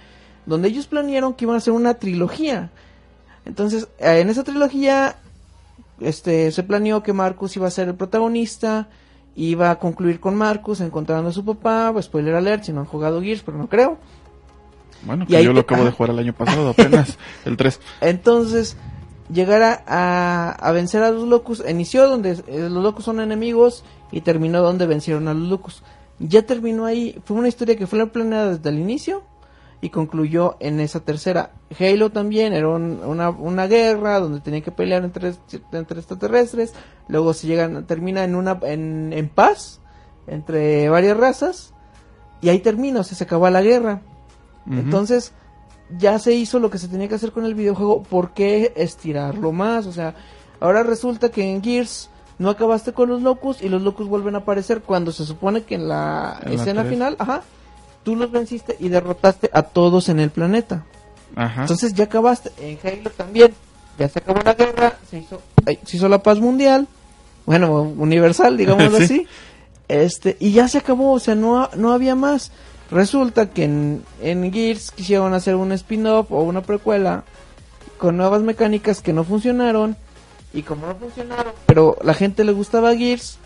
donde ellos planearon que iban a hacer una trilogía. Entonces, eh, en esa trilogía, este, se planeó que Marcus iba a ser el protagonista, iba a concluir con Marcus encontrando a su papá, pues, spoiler alert, si no han jugado Gears, pero no creo.
Bueno, que yo
te-
lo acabo de jugar el año pasado, apenas, el 3.
Entonces, llegar a, vencer a los locos, inició donde eh, los locos son enemigos y terminó donde vencieron a los locos. Ya terminó ahí, fue una historia que fue planeada desde el inicio y concluyó en esa tercera. Halo también era un- una, una guerra donde tenían que pelear entre, entre extraterrestres, luego se llegan, termina en una en, en paz entre varias razas y ahí termina, o sea, se acabó la guerra. Entonces, ya se hizo lo que se tenía que hacer con el videojuego, ¿por qué estirarlo más? O sea, ahora resulta que en Gears no acabaste con los locos y los locos vuelven a aparecer cuando se supone que en la
En la
escena final, ajá, tú los venciste y derrotaste a todos en el planeta.
Ajá.
Entonces ya acabaste. En Halo también, ya se acabó la guerra, se hizo, ay, se hizo la paz mundial, bueno, universal, digámoslo
Sí.
así. Este, y ya se acabó, o sea, no, no había más. Resulta que en, en Gears quisieron hacer un spin-off o una precuela con nuevas mecánicas que no funcionaron. Y como no funcionaron, pero la gente le gustaba Gears,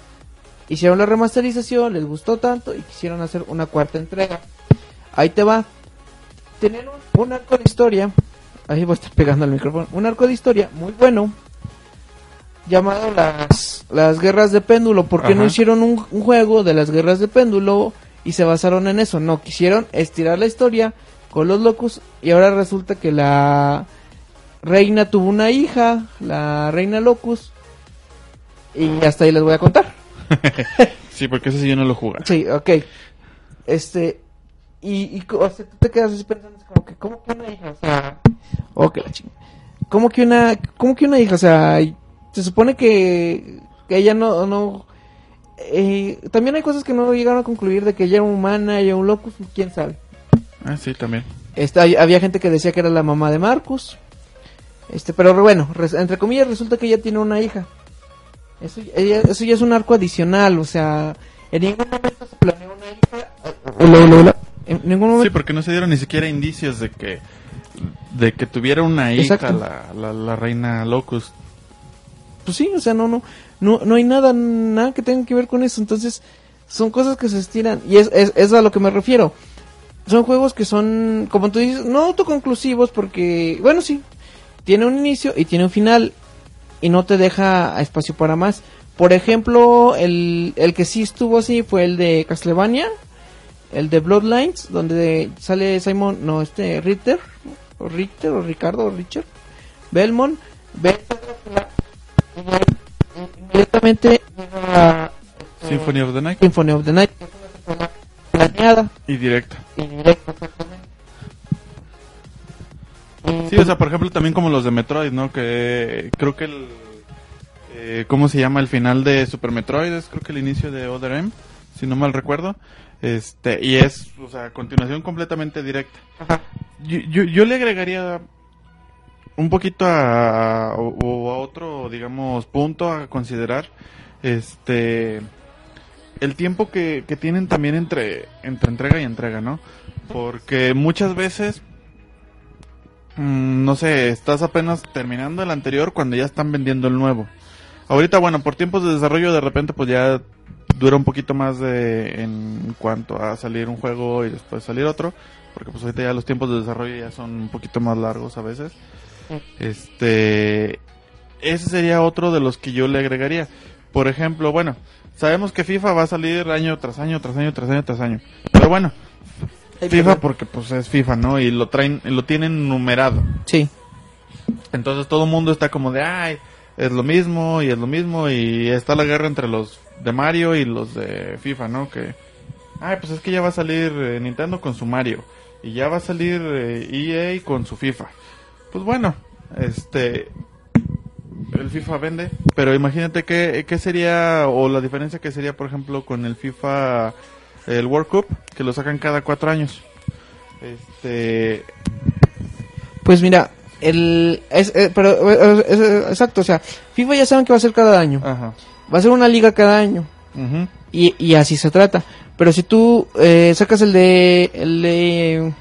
hicieron la remasterización, les gustó tanto y quisieron hacer una cuarta entrega. Ahí te va. Tenían un, un arco de historia. Ahí voy a estar pegando al micrófono. Un arco de historia muy bueno. Llamado las, las guerras de péndulo. ¿Por qué no hicieron un, un juego de las guerras de péndulo? Y se basaron en eso. No, quisieron estirar la historia con los locos. Y ahora resulta que la reina tuvo una hija. La reina Locus. Y hasta ahí les voy a contar.
Sí, porque ese sí yo no lo jugué.
Sí, ok. Este, y, y o sea, tú te quedas así pensando, como que, ¿cómo que una hija? O sea, que la chingada. ¿Cómo que una, cómo que una hija? O sea, se supone que, que ella no, no, eh, también hay cosas que no llegaron a concluir de que ella era humana, ella era un locus, quién sabe.
Ah, sí, también.
Hay- había gente que decía que era la mamá de Marcus. Este, pero bueno, res- entre comillas resulta que ella tiene una hija. Eso, ya- eso ya es un arco adicional, o sea, en ningún momento se planeó una hija. Hola, hola, hola. En ningún
Sí,
momento.
porque no se dieron ni siquiera indicios de que de que tuviera una hija la, la, la reina Locust.
Pues sí, o sea, no, no, no, no hay nada, nada que tenga que ver con eso. Entonces, son cosas que se estiran. Y es, es, es a lo que me refiero. Son juegos que son, como tú dices, no autoconclusivos porque, bueno, sí, tiene un inicio y tiene un final. Y no te deja espacio para más. Por ejemplo, el, el que sí estuvo así fue el de Castlevania. El de Bloodlines, donde sale Simon, no, este, Ritter. O Richter, o Ricardo, o Richard. Belmont. Inmediatamente llega
Symphony of the Night
Symphony of the Night, que una planeada
y directa.
y directa exactamente. Y,
Sí, o sea, por ejemplo, también como los de Metroid, ¿no? Que creo que el... eh, ¿Cómo se llama? El final de Super Metroid es creo que el inicio de Other M, si no mal recuerdo. Este, y es, o sea, continuación completamente directa.
Ajá.
Yo, yo, yo le agregaría un poquito a, a otro, digamos, punto a considerar. Este, el tiempo que, que tienen también entre, entre entrega y entrega, ¿no? Porque muchas veces Mm, no sé, estás apenas terminando el anterior cuando ya están vendiendo el nuevo. Ahorita, bueno, por tiempos de desarrollo de repente pues ya dura un poquito más de en cuanto a salir un juego y después salir otro, porque pues ahorita ya los tiempos de desarrollo ya son un poquito más largos a veces. Este, ese sería otro de los que yo le agregaría. Por ejemplo, bueno, sabemos que FIFA va a salir año tras año, tras año, tras año, tras año. Pero bueno, FIFA porque pues es FIFA, ¿no? Y lo traen, lo tienen numerado.
Sí,
Entonces todo el mundo está como de, ay, es lo mismo y es lo mismo y está la guerra entre los de Mario y los de FIFA, ¿no? Que, ay, pues es que ya va a salir eh, Nintendo con su Mario y ya va a salir eh, EA con su FIFA. Pues bueno, este, el FIFA vende, pero imagínate qué, qué sería, o la diferencia que sería, por ejemplo, con el FIFA, el World Cup, que lo sacan cada cuatro años. Este,
pues mira, el, es, eh, pero, eh, es- es- exacto, o sea, FIFA ya saben que va a ser cada año.
ajá.
Va a ser una liga cada año. Y, y así se trata. Pero si tú eh, sacas el de, el de...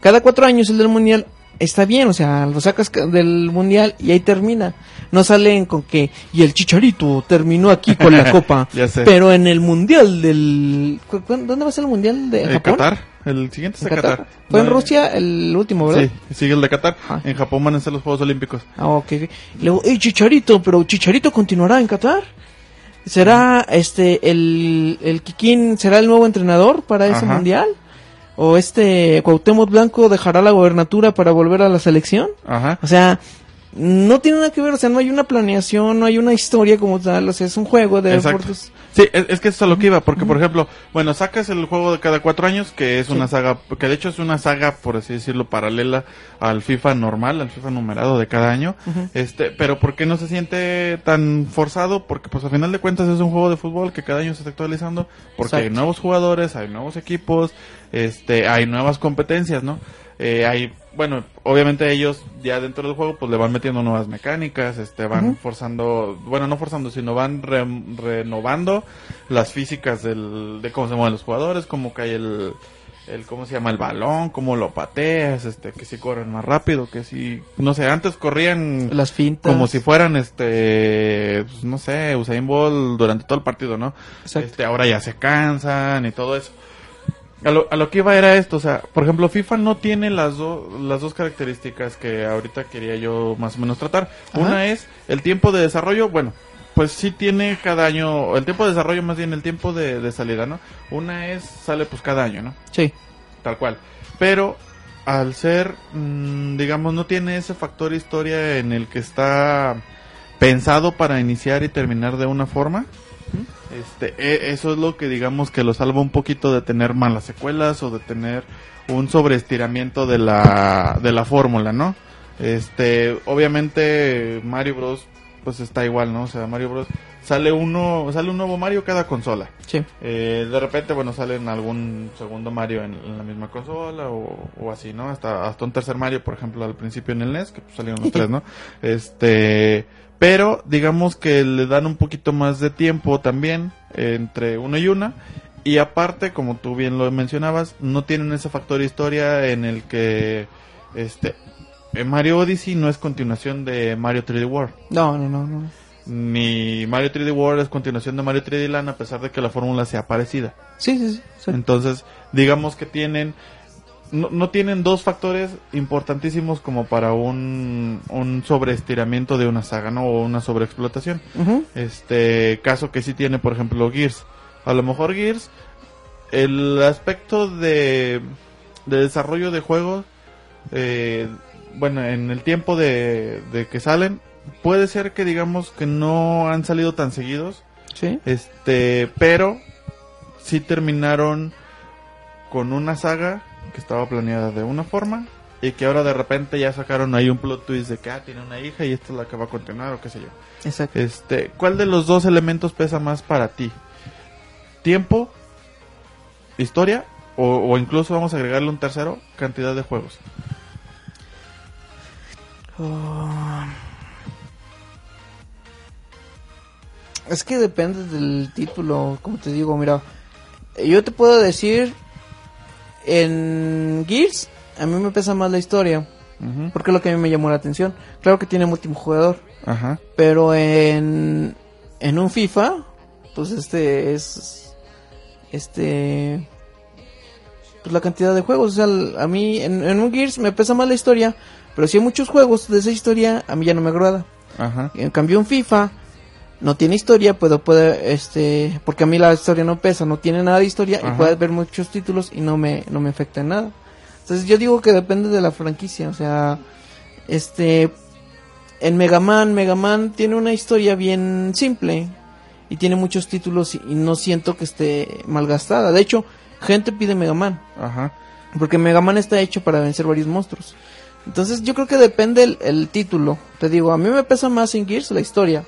Cada cuatro años el del mundial, está bien, o sea, lo sacas ca- del mundial y ahí termina. No salen con que, y el chicharito terminó aquí con la copa.
Ya sé.
Pero en el mundial del... ¿cu- cu- ¿Dónde va a ser el mundial de
Eh,
Japón?
Qatar, el siguiente es
¿En
de
Qatar?
Qatar.
Fue en Rusia el último, ¿verdad?
Sí, sigue el de Qatar. En Japón van a ser los Juegos Olímpicos.
Ah, ok. ok. Luego, hey, Chicharito, pero Chicharito continuará en Qatar. ¿Será este el, el Kikín será el nuevo entrenador para ese
Ajá.
mundial? ¿O este Cuauhtémoc Blanco dejará la gobernatura para volver a la selección?
Ajá.
O sea, no tiene nada que ver, o sea, no hay una planeación, no hay una historia como tal, o sea, es un juego de
Exacto.
deportes.
Sí, es, es que eso es a lo que iba, porque por ejemplo, bueno, sacas el juego de cada cuatro años, que es una saga, que de hecho es una saga, por así decirlo, paralela al FIFA normal, al FIFA numerado de cada año, este, pero ¿por qué no se siente tan forzado? Porque pues a final de cuentas es un juego de fútbol que cada año se está actualizando, porque hay nuevos jugadores, hay nuevos equipos, este, hay nuevas competencias, ¿no? Eh, hay, bueno, obviamente ellos ya dentro del juego pues le van metiendo nuevas mecánicas, este, van forzando, bueno, no forzando, sino van re- renovando las físicas del, de cómo se mueven los jugadores, cómo cae el, el, cómo se llama el balón, cómo lo pateas, este, que si corren más rápido, que si, no sé, antes corrían
Las fintas.
como si fueran, este, pues, no sé, Usain Bolt durante todo el partido, ¿no?
Exacto.
Este, ahora ya se cansan y todo eso. A lo, a lo que iba era esto, o sea, por ejemplo, FIFA no tiene las, do- las dos características que ahorita quería yo más o menos tratar.
Ajá.
Una es el tiempo de desarrollo, bueno, pues sí tiene cada año, el tiempo de desarrollo más bien el tiempo de, de salida, ¿no? Una es, sale pues cada año, ¿no?
Sí.
Tal cual. Pero al ser, mm, digamos, no tiene ese factor historia en el que está pensado para iniciar y terminar de una forma. Este, e- eso es lo que digamos que lo salva un poquito de tener malas secuelas o de tener un sobreestiramiento de la, de la fórmula, ¿no? Este, obviamente Mario Bros pues está igual, ¿no? O sea, Mario Bros. Sale uno, sale un nuevo Mario cada consola.
Sí.
Eh, de repente, bueno, salen algún segundo Mario en, en la misma consola o, o así, ¿no? Hasta, hasta un tercer Mario, por ejemplo, al principio en el NES, que pues, salieron los tres, ¿no? Este, pero digamos que le dan un poquito más de tiempo también entre uno y una. Y aparte, como tú bien lo mencionabas, no tienen ese factor historia en el que, este, Mario Odyssey no es continuación de Mario 3D World.
No, no, no, no.
Ni Mario 3D World es continuación de Mario 3D Land a pesar de que la fórmula sea parecida.
Sí, sí, sí. sí.
Entonces, digamos que tienen no, no tienen dos factores importantísimos como para un, un sobreestiramiento de una saga, ¿no? O una sobreexplotación. Este caso que sí tiene, por ejemplo, Gears. A lo mejor Gears, el aspecto de, de desarrollo de juegos, eh, bueno, en el tiempo de, de que salen, puede ser que digamos que no han salido tan seguidos,
Sí.
este, pero sí terminaron con una saga que estaba planeada de una forma y que ahora de repente ya sacaron ahí un plot twist de que ah, tiene una hija y esta es la que va a continuar o qué sé yo.
Exacto.
Este, ¿cuál de los dos elementos pesa más para ti? ¿Tiempo? ¿Historia? O, o incluso vamos a agregarle un tercero, cantidad de juegos.
Oh. Es que depende del título, como te digo, mira, yo te puedo decir, en Gears, a mí me pesa más la historia, porque es lo que a mí me llamó la atención. Claro que tiene multijugador,
Ajá.
pero en, en un FIFA, pues este es, este, pues la cantidad de juegos, o sea, a mí en, en un Gears me pesa más la historia, pero si hay muchos juegos de esa historia, a mí ya no me agrada.
Ajá.
En cambio un FIFA no tiene historia, puedo puede este porque a mí la historia no pesa, no tiene nada de historia y puedes ver muchos títulos y no me no me afecta en nada. Entonces yo digo que depende de la franquicia, o sea, este en Mega Man, Mega Man tiene una historia bien simple y tiene muchos títulos y, y no siento que esté malgastada. De hecho, gente pide Mega Man.
Ajá.
Porque Mega Man está hecho para vencer varios monstruos. Entonces yo creo que depende el, el título. Te digo, a mí me pesa más en Gears la historia.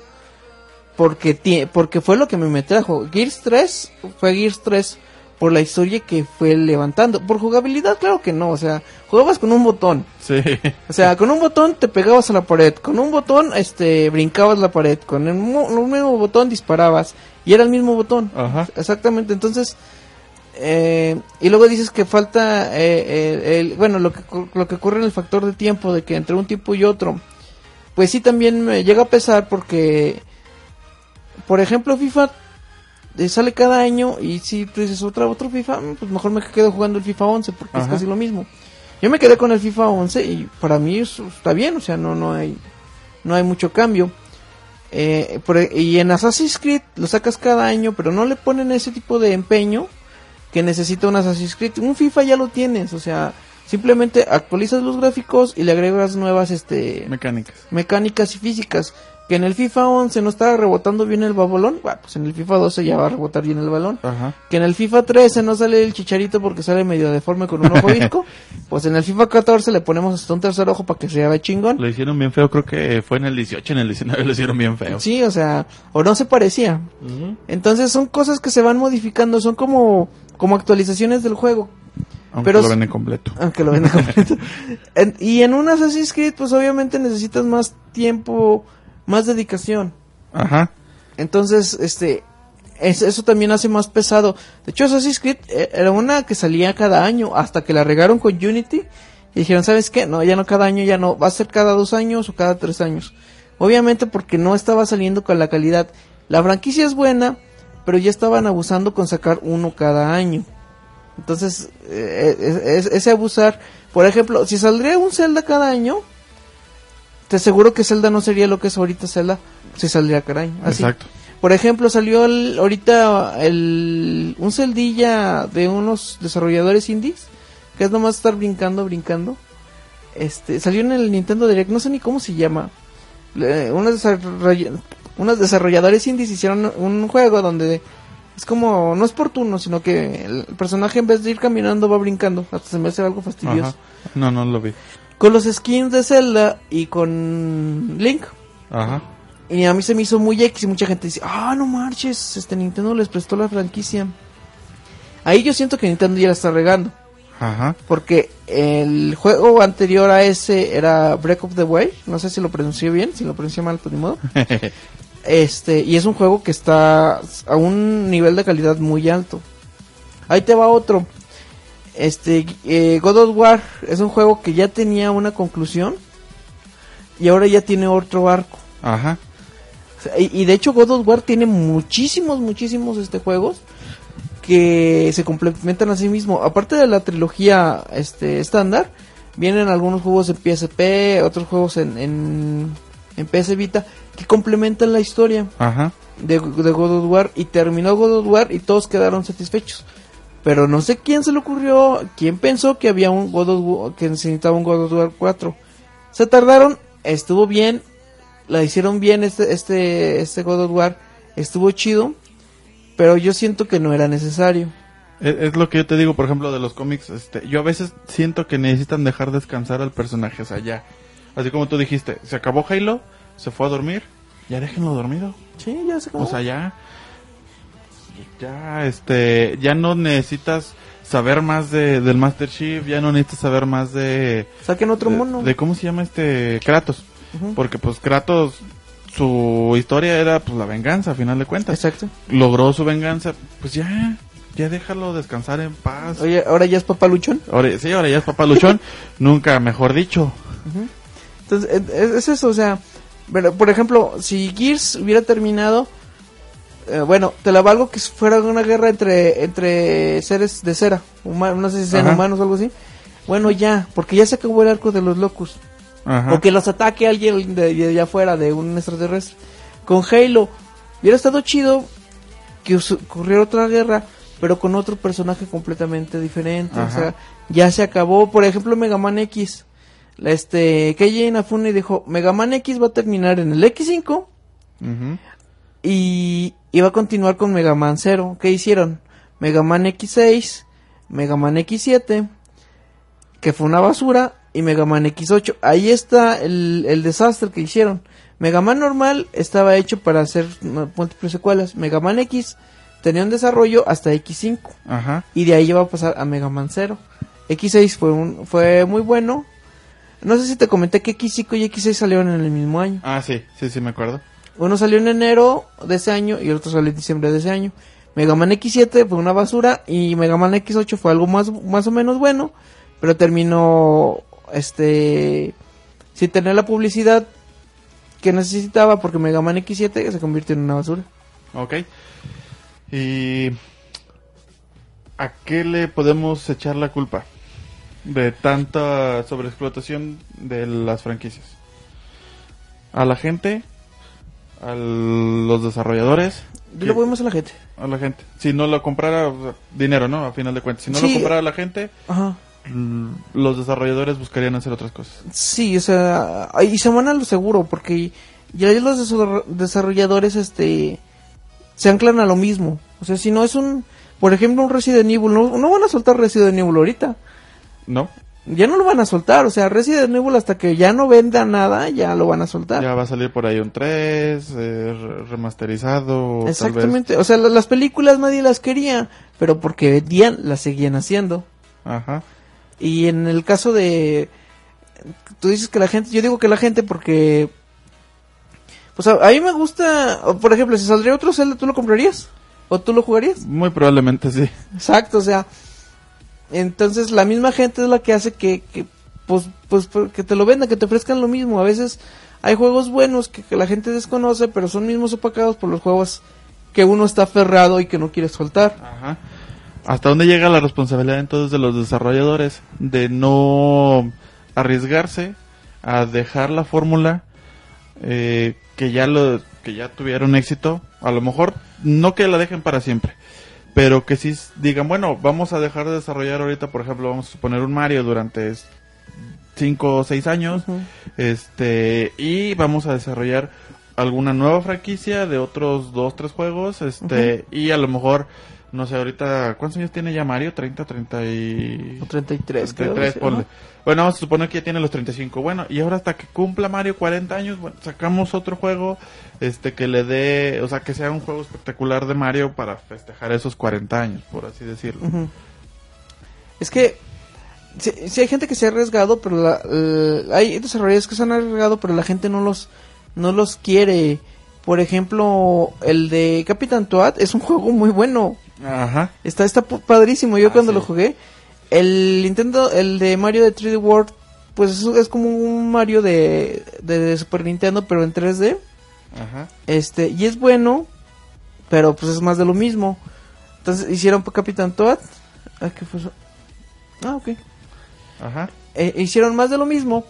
Porque, porque fue lo que me, me trajo. Gears 3 fue Gears 3 por la historia que fue levantando. Por jugabilidad, claro que no. O sea, jugabas con un botón.
Sí.
O sea, con un botón te pegabas a la pared. Con un botón este, brincabas la pared. Con el, el mismo botón disparabas. Y era el mismo botón.
Ajá.
Exactamente, entonces, eh, y luego dices que falta, eh, eh, el, bueno, lo que, lo que ocurre en el factor de tiempo, de que entre un tipo y otro, pues sí también me llega a pesar porque, por ejemplo, FIFA eh, sale cada año y si tú dices otra, otro FIFA, mm, pues mejor me quedo jugando el FIFA 11 porque es casi lo mismo. Yo me quedé con el FIFA 11 y para mí eso está bien, o sea, no, no hay, no hay mucho cambio. Eh, por e- y en Assassin's Creed lo sacas cada año, pero no le ponen ese tipo de empeño que necesita un Assassin's Creed. Un FIFA ya lo tienes, o sea, simplemente actualizas los gráficos y le agregas nuevas este
Mecánicas.
mecánicas y físicas. Que en el FIFA 11 no estaba rebotando bien el balón, bueno, pues en el FIFA 12 ya va a rebotar bien el balón.
Ajá.
Que en el FIFA 13 no sale el chicharito porque sale medio deforme con un ojo visco. pues en el FIFA 14 le ponemos hasta un tercer ojo para que se vea chingón.
Lo hicieron bien feo, creo que fue en el 18, en el 19 lo hicieron bien feo.
Sí, o sea, o no se parecía.
Ujú.
Entonces son cosas que se van modificando, son como, como actualizaciones del juego,
Aunque
Pero
lo venden completo.
aunque lo venden completo. En- y en un Assassin's Creed, pues obviamente necesitas más tiempo, más dedicación.
Ajá.
Entonces, este, es- eso también hace más pesado. De hecho, Assassin's Creed eh, era una que salía cada año, hasta que la regaron con Unity. Y dijeron, ¿sabes qué? No, ya no cada año, ya no, va a ser cada dos años o cada tres años. Obviamente porque no estaba saliendo con la calidad. La franquicia es buena, pero ya estaban abusando con sacar uno cada año. Entonces, eh, es- es- ese abusar, por ejemplo, si saldría un Zelda cada año, te aseguro que Zelda no sería lo que es ahorita Zelda, si saldría año. Así.
Exacto.
Por ejemplo, salió el- ahorita el, un celdilla de unos desarrolladores indies, que es nomás estar brincando, brincando. Este, salió en el Nintendo Direct, no sé ni cómo se llama. Le- unos, desarroll- unos desarrolladores indies hicieron un juego donde es como, no es por turno, sino que el personaje en vez de ir caminando va brincando. Hasta se me hace algo fastidioso.
Ajá. No, no lo vi.
Con los skins de Zelda y con Link.
Ajá.
Y a mí se me hizo muy X y mucha gente dice, ah, no marches, este Nintendo les prestó la franquicia. Ahí yo siento que Nintendo ya la está regando.
Ajá.
Porque el juego anterior a ese era Break of the Way. No sé si lo pronuncié bien, si lo pronuncié mal, pues ni modo. Este, y es un juego que está a un nivel de calidad muy alto. Ahí te va otro. Este, eh, God of War es un juego que ya tenía una conclusión y ahora ya tiene otro arco.
Ajá.
O sea, y, y de hecho God of War tiene muchísimos, muchísimos este juegos que se complementan a sí mismo. Aparte de la trilogía este estándar, vienen algunos juegos en PSP, otros juegos en, en, en PS Vita que complementan la historia
Ajá.
de, de God of War y terminó God of War y todos quedaron satisfechos. Pero no sé quién se le ocurrió, quién pensó que había un God of War, que necesitaba un God of War 4. Se tardaron, estuvo bien, la hicieron bien este este este God of War, estuvo chido, pero yo siento que no era necesario.
Es, es lo que yo te digo, por ejemplo, de los cómics. Este, yo a veces siento que necesitan dejar descansar al personaje, o sea, ya. Así como tú dijiste, se acabó Halo, se fue a dormir, ya déjenlo dormido.
Sí, ya se acabó.
O sea, ya. Ya, este. Ya no necesitas saber más de, del Master Chief, ya no necesitas saber más de.
Saquen otro
de-
mono.
De, cómo se llama este. Kratos. Porque, pues, Kratos. Su historia era, pues, la venganza, a final de cuentas.
Exacto.
Logró su venganza, pues ya. Ya déjalo descansar en paz.
Oye, ahora ya es papá luchón.
Ahora, sí, ahora ya es papá luchón. Nunca mejor dicho.
Entonces, es, es eso, o sea, pero, por ejemplo, si Gears hubiera terminado, eh, bueno, te la valgo que fuera una guerra entre entre seres de cera, huma- no sé si sean
Ajá.
humanos o algo así. Bueno, ya, porque ya se acabó el arco de los locos.
Ajá.
O que los ataque alguien de, de allá afuera, de un extraterrestre. Con Halo, hubiera estado chido que ocurriera otra guerra, pero con otro personaje completamente diferente. O sea, ya se acabó. Por ejemplo, Mega Man X. Este, Keiji Inafune dijo, Mega Man X va a terminar en el X5
Ujú.
y, y va a continuar con Mega Man 0. ¿Qué hicieron? Mega Man X6, Mega Man X7, que fue una basura, y Mega Man X8. Ahí está el, el desastre que hicieron. Mega Man normal estaba hecho para hacer múltiples secuelas. Mega Man X tenía un desarrollo hasta X5
Ajá.
y de ahí iba a pasar a Mega Man 0. X6 fue un, fue muy bueno. No sé si te comenté que X5 y X6 salieron en el mismo año.
Ah, sí, sí, sí, me acuerdo.
Uno salió en enero de ese año y el otro salió en diciembre de ese año. Mega Man X7 fue una basura y Mega Man X8 fue algo más, más o menos bueno, pero terminó este sin tener la publicidad que necesitaba porque Mega Man X7 se convirtió en una basura.
Ok. ¿Y a qué le podemos echar la culpa de tanta sobreexplotación de las franquicias? ¿A la gente? ¿A los desarrolladores?
Yo lo podemos a la gente.
A la gente. Si no lo comprara, o sea, dinero, ¿no? A final de cuentas. Si no
Sí.
lo comprara la gente,
Ajá.
l- los desarrolladores buscarían hacer otras cosas.
Sí, o sea, y se van a lo seguro porque ya los desarro- desarrolladores este se anclan a lo mismo. O sea, si no es un, por ejemplo, un Resident Evil, no, no van a soltar Resident Evil ahorita.
¿No?
Ya no lo van a soltar, o sea, Resident Evil hasta que ya no venda nada, ya lo van a soltar.
Ya va a salir por ahí un 3, eh, re- remasterizado. tal vez.
Exactamente, o sea, la- las películas nadie las quería, pero porque vendían, las seguían haciendo.
Ajá.
Y en el caso de... Tú dices que la gente... Yo digo que la gente porque... Pues a, a mí me gusta... Por ejemplo, si saldría otro Zelda, ¿tú lo comprarías? ¿O tú lo jugarías?
Muy probablemente sí.
Exacto, o sea... Entonces la misma gente es la que hace que... que pues, pues que te lo vendan, que te ofrezcan lo mismo. A veces hay juegos buenos que, que la gente desconoce, pero son mismos opacados por los juegos que uno está aferrado y que no quiere soltar.
Ajá. ¿Hasta dónde llega la responsabilidad entonces de los desarrolladores de no arriesgarse a dejar la fórmula eh, que ya lo que ya tuvieron éxito? A lo mejor no que la dejen para siempre, pero que sí digan, bueno, vamos a dejar de desarrollar ahorita, por ejemplo, vamos a suponer un Mario durante 5 o 6 años, este y vamos a desarrollar alguna nueva franquicia de otros dos tres juegos este y a lo mejor no sé, ahorita, ¿cuántos años tiene ya Mario? 30, 30 y...
O 33, creo.
33,
sí,
ponle.
¿no?
Bueno, vamos a suponer que ya tiene los 35. Bueno, y ahora hasta que cumpla Mario 40 años, bueno, sacamos otro juego este que le dé, o sea, que sea un juego espectacular de Mario para festejar esos 40 años, por así decirlo.
Es que si, hay gente que se ha arriesgado, pero la- la- hay desarrolladores que se han arriesgado, pero la gente no los no los quiere. Por ejemplo, el de Capitán Toad es un juego muy bueno.
Ajá.
Está está padrísimo. Yo
Ah,
cuando
sí.
lo jugué, el Nintendo, el de Mario de 3D World, pues es, como un Mario de, de Super Nintendo, pero en 3D.
Ajá.
Este, y es bueno, pero pues es más de lo mismo. Entonces hicieron Capitán Toad. Ah, ¿qué fue eso? Ah, ok.
Ajá.
Eh, hicieron más de lo mismo.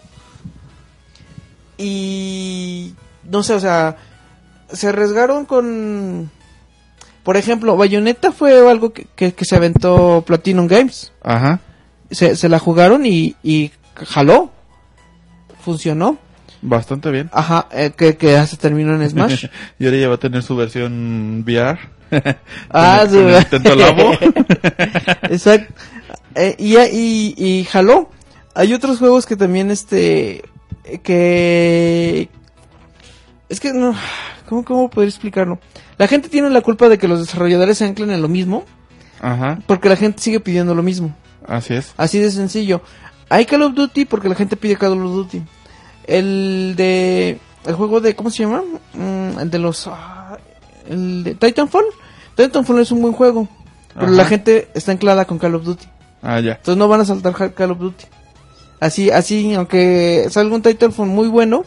Y no sé, o sea, se arriesgaron con... Por ejemplo, Bayonetta fue algo que, que, que se aventó Platinum Games.
Ajá.
Se, se la jugaron y, y jaló. Funcionó.
Bastante bien.
Ajá, eh, que, que ya se terminó en Smash.
y ahora ya va a tener su versión VR.
Ah, sí. Exacto. Eh, y, y, y jaló. Hay otros juegos que también, este, que... Es que no... ¿Cómo, cómo poder explicarlo? La gente tiene la culpa de que los desarrolladores se anclen en lo mismo,
Ajá.
porque la gente sigue pidiendo lo mismo.
Así es.
Así de sencillo. Hay Call of Duty porque la gente pide Call of Duty. El de... El juego de... ¿Cómo se llama? Mm, el de los... ah, el de Titanfall. Titanfall es un buen juego. Pero la gente está anclada con Call of Duty.
Ah, ya.
Entonces no van a saltar Call of Duty. Así, así, aunque salga un Titanfall muy bueno,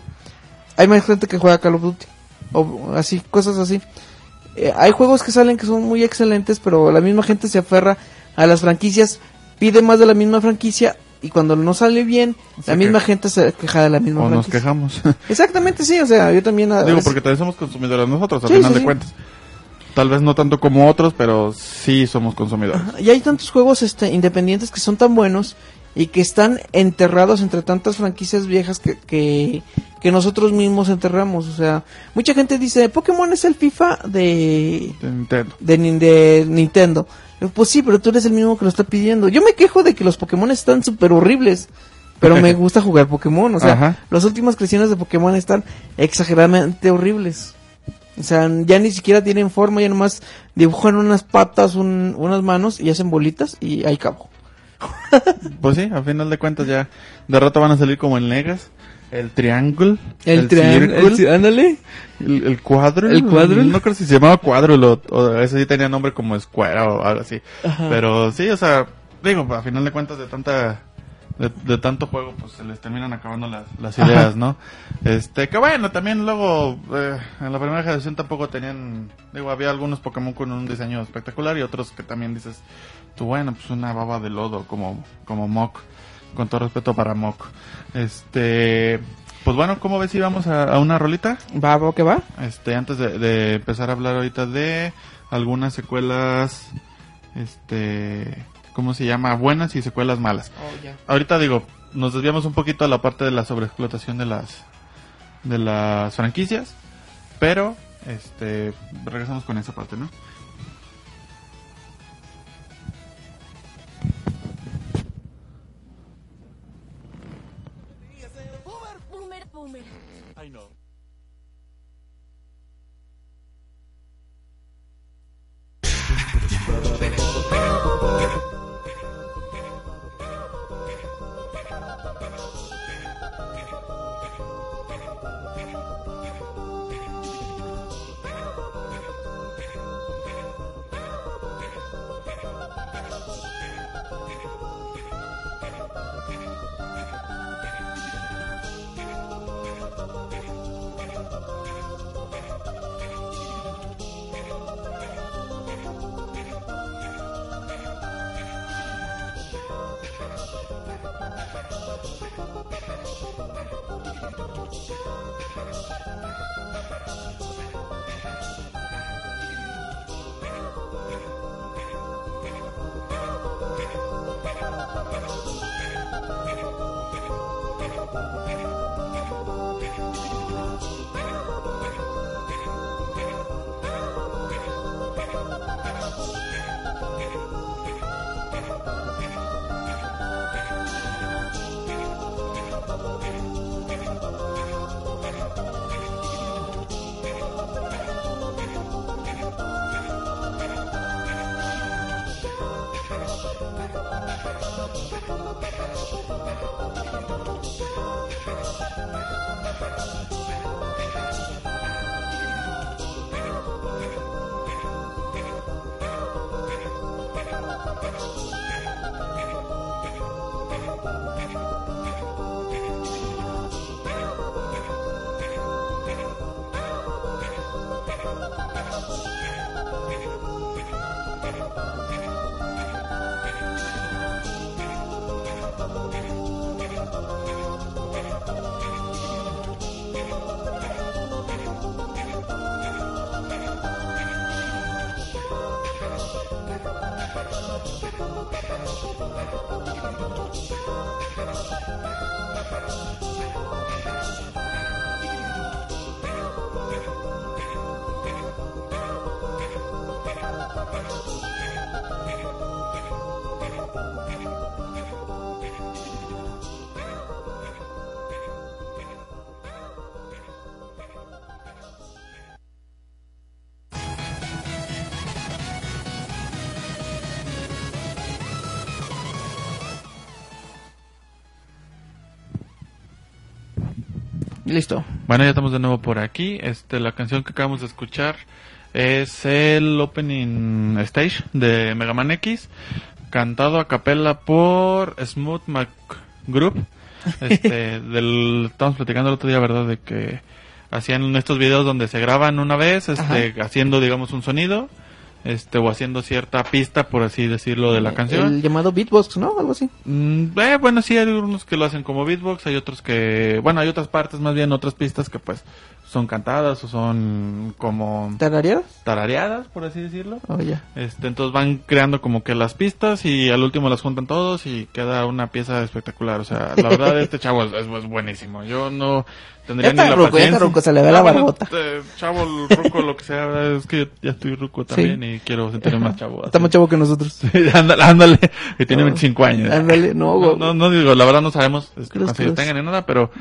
hay más gente que juega Call of Duty. O así, cosas así. Eh, hay juegos que salen que son muy excelentes, pero la misma gente se aferra a las franquicias, pide más de la misma franquicia y cuando no sale bien, la misma gente se queja de la misma
O nos quejamos.
Exactamente, sí, o sea, yo también... a
Digo,
veces-
porque también somos consumidores nosotros, al
Sí,
final
sí,
de
sí.
cuentas. Tal vez no tanto como otros, pero sí somos consumidores.
Y hay tantos juegos este, independientes que son tan buenos y que están enterrados entre tantas franquicias viejas que, que, que nosotros mismos enterramos. O sea, mucha gente dice, Pokémon es el FIFA de,
De Nintendo.
de, Nin- de Nintendo. Pues sí, pero tú eres el mismo que lo está pidiendo. Yo me quejo de que los Pokémon están súper horribles. Pero me gusta jugar Pokémon. O sea,
Ajá.
las últimas creaciones de Pokémon están exageradamente horribles. O sea, ya ni siquiera tienen forma, ya nomás dibujan unas patas, un- unas manos y hacen bolitas y ahí cabo.
Pues sí, al final de cuentas ya de rato van a salir como el Negas, el Triángulo,
triángulo,
Círculo,
el- ándale.
el, el cuadro.
¿El cuádruple?
No creo si se llamaba cuadro o, o ese sí tenía nombre como escuela o algo así.
Ajá.
Pero sí, o sea, digo, a final de cuentas de tanta de, de tanto juego pues se les terminan acabando las, las
Ajá.
ideas, ¿no? Este, que bueno, también luego eh, en la primera generación tampoco tenían, digo, había algunos Pokémon con un diseño espectacular y otros que también dices, bueno, pues una baba de lodo como como Mok, con todo respeto para Mok. Este, pues bueno, ¿cómo ves si vamos a, a una rolita?
Va, va, que va.
Este, antes de, de empezar a hablar ahorita de algunas secuelas, este, ¿cómo se llama? Buenas y secuelas malas. Ahorita digo, nos desviamos un poquito a la parte de la sobreexplotación de las, de las franquicias, pero, este, regresamos con esa parte, ¿no?
Listo.
Bueno, ya estamos de nuevo por aquí. Este, la canción que acabamos de escuchar es el opening stage de Mega Man X, cantado a capela por Smooth McGroup. Este, del, estamos platicando el otro día, ¿verdad? De que hacían estos videos donde se graban una vez, este, haciendo, digamos, un sonido, este, o haciendo cierta pista, por así decirlo, de la
Eh,
canción.
El llamado beatbox, ¿no? Algo así.
Mm, eh, bueno, sí, hay unos que lo hacen como beatbox, hay otros que, bueno, hay otras partes, más bien otras pistas que pues son cantadas o son como
¿Tarareadas?
tarareadas, por así decirlo.
Oh, ya.
Este, entonces van creando como que las pistas y al último las juntan todos y queda una pieza espectacular. O sea, la verdad este chavo es, es buenísimo. Yo no tendría
Ya está
ni la
ruco, ya está
paciencia.
ruco, se le ve la
bueno,
barbota.
eh, chavo, ruco, lo que sea, la es que yo ya estoy ruco también y quiero sentirme más chavo.
Está más chavo que nosotros.
ándale, ándale, que tiene 25 años.
Ándale, no,
No, no, no digo, la verdad no sabemos este,
Cruz,
cuántos
cruz.
tengan ni nada, pero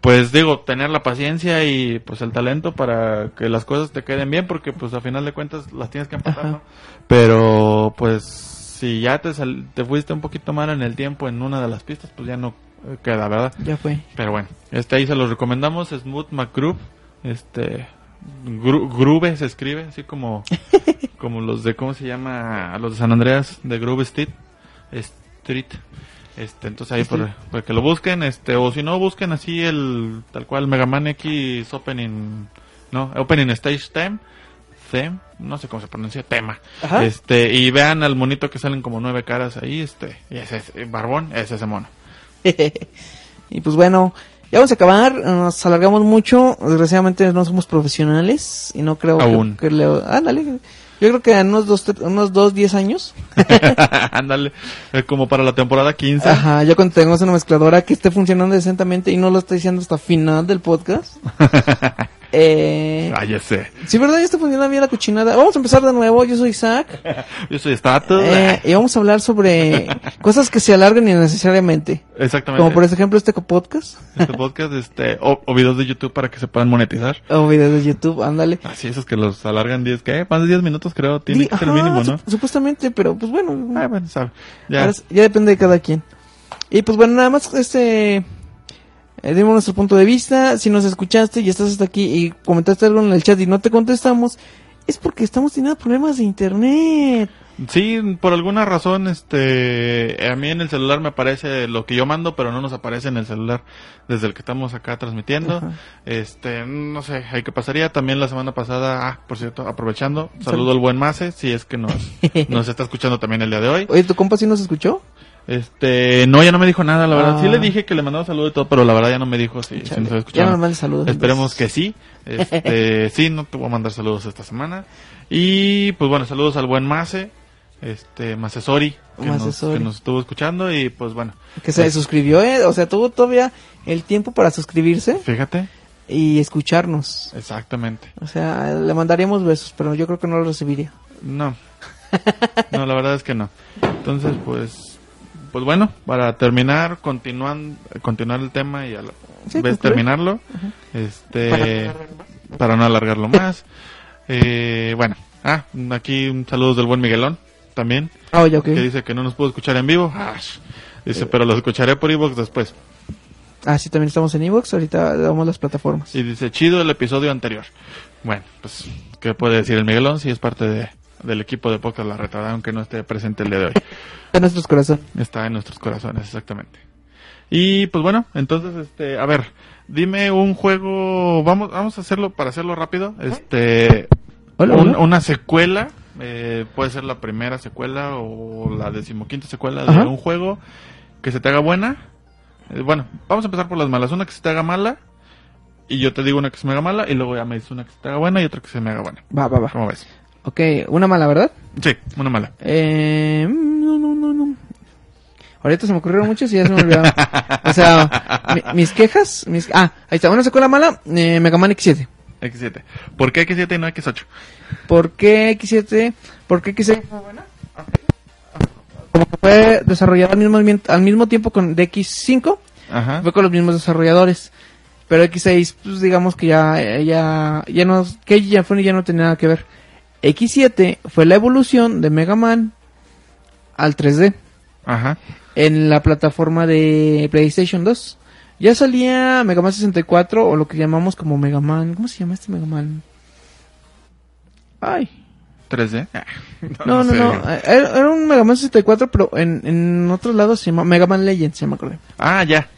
pues digo, tener la paciencia y pues el talento para que las cosas te queden bien, porque pues a final de cuentas las tienes que empatar. Pero pues si ya te, sal- te fuiste un poquito mal en el tiempo en una de las pistas, pues ya no eh, queda, ¿verdad?
Ya fue.
Pero bueno, este ahí se los recomendamos, Smooth McGroove, este Gru- Groove se escribe, así como como los de cómo se llama, los de San Andreas de Groove Street, Street. Este, entonces ahí por, que lo busquen, este o si no busquen así el tal cual Mega Man X Opening, no, Opening Stage Theme, theme, no sé cómo se pronuncia, tema.
Ajá.
Este, y vean al monito que salen como nueve caras ahí, este, y ese es, barbón, ese es ese mono.
y pues bueno, ya vamos a acabar. Nos alargamos mucho. Desgraciadamente no somos profesionales. Y no creo que-
Aún.
que, le... Ándale. Yo creo que en unos dos, unos dos, diez años.
Ándale, eh, como para la temporada 15.
Ajá, ya cuando tengamos una mezcladora que esté funcionando decentemente y no lo estoy diciendo hasta final del podcast. eh,
Ah, ya sé.
sí, ¿verdad? Ya está funcionando bien la cochinada. Vamos a empezar de nuevo. Yo soy Isaac.
Yo soy Status.
Eh, y vamos a hablar sobre cosas que se alargan innecesariamente.
Exactamente.
Como por ejemplo este podcast.
este podcast, este, o, o videos de YouTube para que se puedan monetizar.
O videos de YouTube, ándale.
Así, esos que los alargan 10, ¿qué? Más de 10 minutos creo, tiene
Di-
que ser
ajá,
mínimo, ¿no?
sup- supuestamente, pero pues bueno.
Ah, bueno, sabe. Ya.
ahora es- ya depende de cada quien. Y pues bueno, nada más este... Eh, dimos nuestro punto de vista. Si nos escuchaste y estás hasta aquí y comentaste algo en el chat y no te contestamos, es porque estamos teniendo problemas de internet.
Sí, por alguna razón, este, a mí en el celular me aparece lo que yo mando, pero no nos aparece en el celular desde el que estamos acá transmitiendo.
Ajá.
Este, no sé, hay que pasaría. También la semana pasada, ah, por cierto, aprovechando,
Sal-
saludo al buen Mase, si es que nos, nos está escuchando también el día de hoy.
Oye, ¿tu compa sí nos escuchó?
Este, no, ya no me dijo nada, la verdad.
Ah.
Sí le dije que le mandaba saludo y todo, pero la verdad ya no me dijo si, nos había
Ya
escuchado.
no mandes saludos.
Esperemos que sí. Este, sí, no te voy a mandar saludos esta semana. Y pues bueno, saludos al buen Mase, este, Masesori, que, nos,
Sori.
que nos estuvo escuchando y pues bueno,
Que se suscribió, ¿eh? O sea, tuvo todavía el tiempo para suscribirse
fíjate,
y escucharnos.
exactamente.
O sea, le mandaríamos besos, pero yo creo que no los recibiría.
No. No, la verdad es que no. Entonces, pues, pues bueno, para terminar, continúan, continuar el tema y a la
Sí,
vez terminarlo, este, para no alargarlo más. Eh, bueno, ah, aquí un saludo del buen Miguelón, también,
Ah, ya, ok.
que dice que no nos pudo escuchar en vivo. Ah, dice, pero lo escucharé por iVoox después.
Ah, sí, también estamos en Evox. Ahorita damos las plataformas.
Y dice, chido el episodio anterior. Bueno, pues, ¿qué puede decir el Miguelón? Si es parte de, del equipo de Podcast La Retada, aunque no esté presente el día de hoy.
En nuestros corazones.
Está en nuestros corazones, exactamente. Y pues bueno, entonces, este, a ver, dime un juego, vamos, vamos a hacerlo, para hacerlo rápido, este,
Hola,
un-
hola.
una secuela, eh, puede ser la primera secuela o la decimoquinta secuela de
Ajá.
un juego que se te haga buena. Eh, bueno, vamos a empezar por las malas, una que se te haga mala, y yo te digo una que se me haga mala, y luego ya me dices una que se te haga buena y otra que se me haga buena.
Va, va, va.
¿Cómo ves?
Ok, una mala, ¿verdad?
Sí, una mala.
Eh, mm, no, no, no, no. Ahorita se me ocurrieron muchas y ya se me olvidaron. O sea, mi- mis quejas, mis... Ah, ahí está, una secuela mala, eh, Mega Man X7.
X7. ¿Por qué X7 y no X8?
¿Por qué X7? ¿Por qué X7 fue buena? Como que fue desarrollada al mismo, al mismo tiempo con de X5,
Ajá.
fue con los mismos desarrolladores. Pero X6, pues digamos que ya, eh, ya, ya no, que ya fue ya no tenía nada que ver. X7 fue la evolución de Mega Man al 3D
Ajá.
en la plataforma de PlayStation 2. Ya salía Mega Man 64 o lo que llamamos como Mega Man, ¿cómo se llama este Mega Man? Ay,
3D.
no, no,
sé.
no, eh, era, un Mega Man 64, pero en, en otros lados se llama Mega Man Legends, se me acordé.
Ah, ya.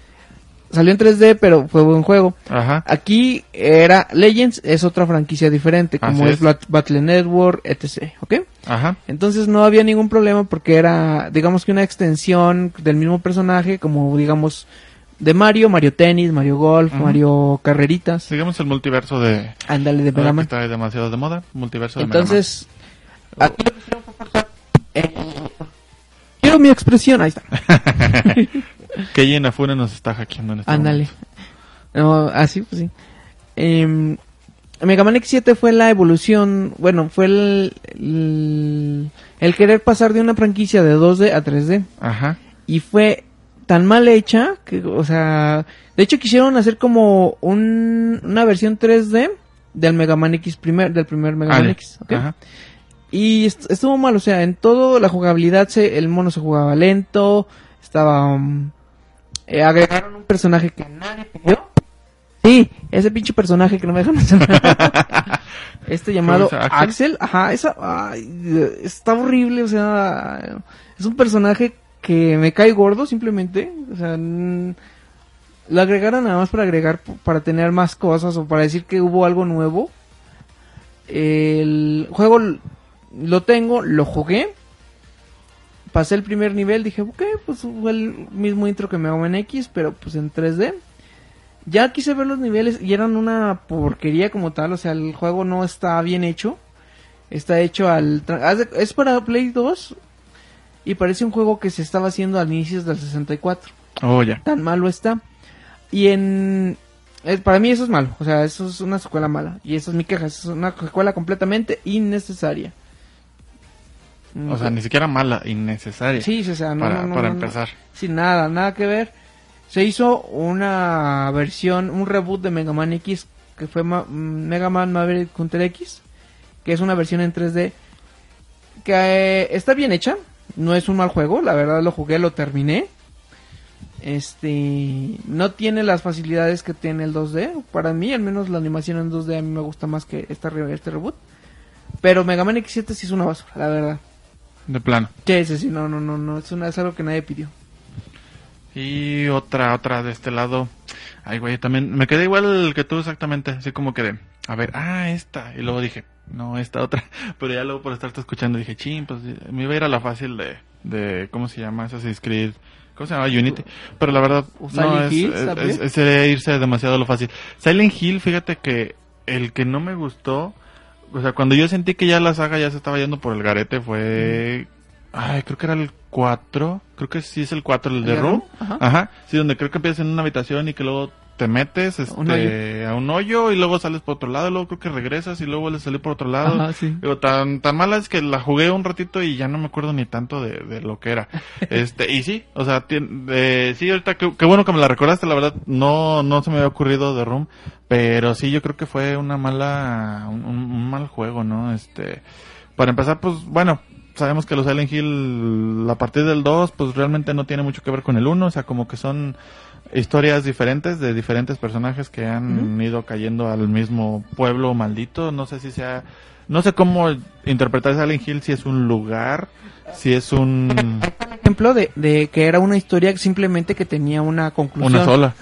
Salió en 3D, pero fue buen juego.
Ajá.
Aquí era Legends, es otra franquicia diferente, como es,
es.
Battle Network, etc. ¿Ok?
Ajá.
Entonces no había ningún problema porque era, digamos que una extensión del mismo personaje, como digamos de Mario, Mario Tennis, Mario Golf,
Ujú.
Mario Carreritas.
Sigamos el multiverso de.
Ándale de Mega Man.
está demasiado de moda. Multiverso de Mega
Entonces, aquí hicieron fue forzar, eh, quiero mi expresión, ahí está.
Man. Keiji Inafune nos está hackeando en este
Ándale. No, así, pues sí. Em, Mega Man X7 fue la evolución, bueno, fue el, el, el querer pasar de una franquicia de 2D a 3D.
Ajá.
Y fue tan mal hecha que, o sea, de hecho quisieron hacer como un, una versión 3D del Mega Man X primer, del primer Mega Man. X, ¿ok?
Ajá.
Y est- estuvo mal, o sea, en todo la jugabilidad se, el mono se jugaba lento, estaba... um, eh, agregaron un personaje que nadie pidió. Sí, ese pinche personaje que no me dejan mencionar. este llamado. Axel?
¿Axel?
Ajá, esa, ay, está horrible, o sea, es un personaje que me cae gordo simplemente, o sea, mm, lo agregaron nada más para agregar, para tener más cosas o para decir que hubo algo nuevo. El juego lo tengo, lo jugué. Pasé el primer nivel, dije, ok, pues fue el mismo intro que Mega Man X, pero pues en 3D. Ya quise ver los niveles y eran una porquería como tal, o sea, el juego no está bien hecho. Está hecho al... Es para Play 2 y parece un juego que se estaba haciendo al inicios del 64
Oh, ya.
tan malo está. Y en... eh, para mí eso es malo, o sea, eso es una secuela mala. Y esa es mi queja, es una secuela completamente innecesaria.
O sea, ni siquiera mala, innecesaria.
Sí, o sea, no,
para
no, no,
para empezar.
Sin nada, nada que ver. Se hizo una versión, un reboot de Mega Man X, que fue Ma- mm, Mega Man Maverick Hunter X, que es una versión en 3D, que eh, está bien hecha, no es un mal juego, la verdad lo jugué, lo terminé. Este, no tiene las facilidades que tiene el 2D, para mí, al menos la animación en 2D a mí me gusta más que esta, este reboot. Pero Mega Man X7 sí es una basura, la verdad.
De plano.
Sí, sí, sí, no, no, no, no, es, una, es algo que nadie pidió.
Y otra, otra de este lado. Ay, güey, también me quedé igual que tú exactamente. Así como quedé. A ver, ah, esta. Y luego dije, no, esta otra. Pero ya luego por estarte escuchando dije, ching, pues me iba a ir a la fácil de, de ¿cómo se llama? Assassin's Creed. ¿Cómo se llama? Unity. Pero la verdad, no, es,
Hill,
es- es- es- irse demasiado a lo fácil. Silent Hill, fíjate que el que no me gustó, o sea, cuando yo sentí que ya la saga ya se estaba yendo por el garete fue... Ay, creo que era el 4. Creo que sí es el 4, el de
¿El de
Room.
Room? Ajá.
Ajá. Sí, donde creo que empiezas en una habitación y que luego te metes este,
Un
a un hoyo y luego sales por otro lado, y luego creo que regresas y luego vuelves a salir por otro lado.
Ajá, sí.
Digo, tan, tan mala es que la jugué un ratito y ya no me acuerdo ni tanto de, de lo que era. Este, y sí, o sea, eh, sí, ahorita qué qué bueno que me la recordaste, la verdad, no, no se me había ocurrido de Room, pero sí, yo creo que fue una mala, un mal juego, ¿no? Este, para empezar, pues, bueno, sabemos que los Silent Hill, a partir del 2, pues realmente no tiene mucho que ver con el 1, o sea, como que son historias diferentes de diferentes personajes que han ido cayendo al mismo pueblo maldito, no sé si sea, no sé cómo interpretar Silent Hill, si es un lugar, si es un,
ejemplo de, de que era una historia simplemente que tenía una conclusión.
una sola.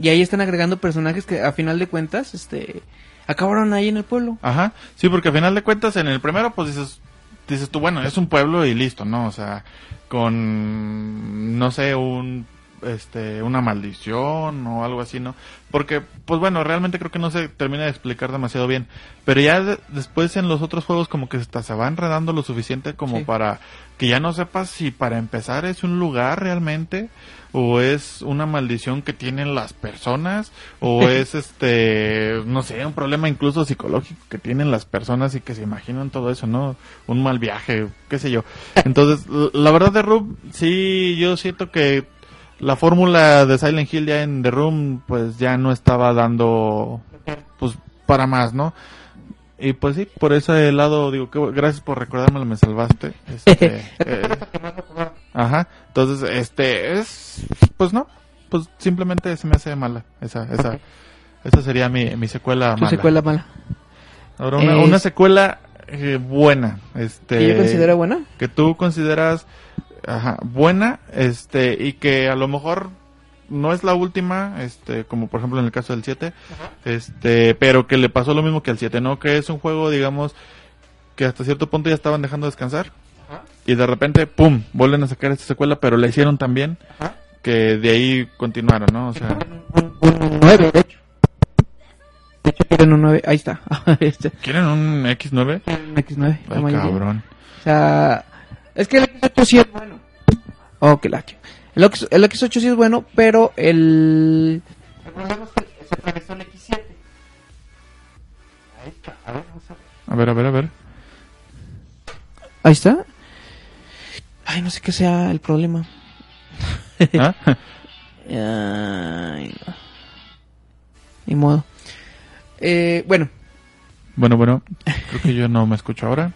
Y ahí están agregando personajes que a final de cuentas, este, acabaron ahí en el pueblo.
Ajá, sí, porque a final de cuentas en el primero pues dices, dices tú, bueno, es un pueblo y listo, ¿no? O sea, con, no sé, un, este, una maldición o algo así, ¿no? Porque, pues bueno, realmente creo que no se termina de explicar demasiado bien. Pero ya de- después en los otros juegos como que hasta se va enredando lo suficiente como
Sí.
para que ya no sepas si para empezar es un lugar realmente o es una maldición que tienen las personas o es este no sé un problema incluso psicológico que tienen las personas y que se imaginan todo eso no un mal viaje qué sé yo entonces la verdad de Room sí yo siento que la fórmula de Silent Hill ya en The Room pues ya no estaba dando pues para más no y pues sí, por ese lado digo que gracias por recordármelo, me salvaste. Este, eh, ajá, entonces este es pues no, pues simplemente se me hace mala esa esa esa sería mi, mi secuela
Su
mala.
secuela mala.
Ahora una,
Es-
una secuela eh, buena, este
¿Que yo considero buena?
que tú consideras ajá, buena, este, y que a lo mejor no es la última, este, como por ejemplo en el caso del 7, este, pero que le pasó lo mismo que al 7, ¿no? Que es un juego, digamos, que hasta cierto punto ya estaban dejando descansar, y de repente, pum, vuelven a sacar esta secuela, pero la hicieron tan bien, que de ahí continuaron, ¿no? O sea,
Un 9, de hecho. De hecho, quieren un 9. Ahí está. este,
¿quieren un X9?
un X9. la
Ay, cabrón.
O sea, es que el X8 sí es bueno. Oh, que la ch- el, X, el X8 sí es bueno, pero el... El problema es que se atravesó el X7. Ahí está. A ver, vamos a ver.
A ver, a ver, a ver.
Ahí está. Ay, no sé qué sea el problema.
¿Ah?
Ay, no. Ni modo. Eh, bueno,
Bueno, bueno, creo que yo no me escucho ahora.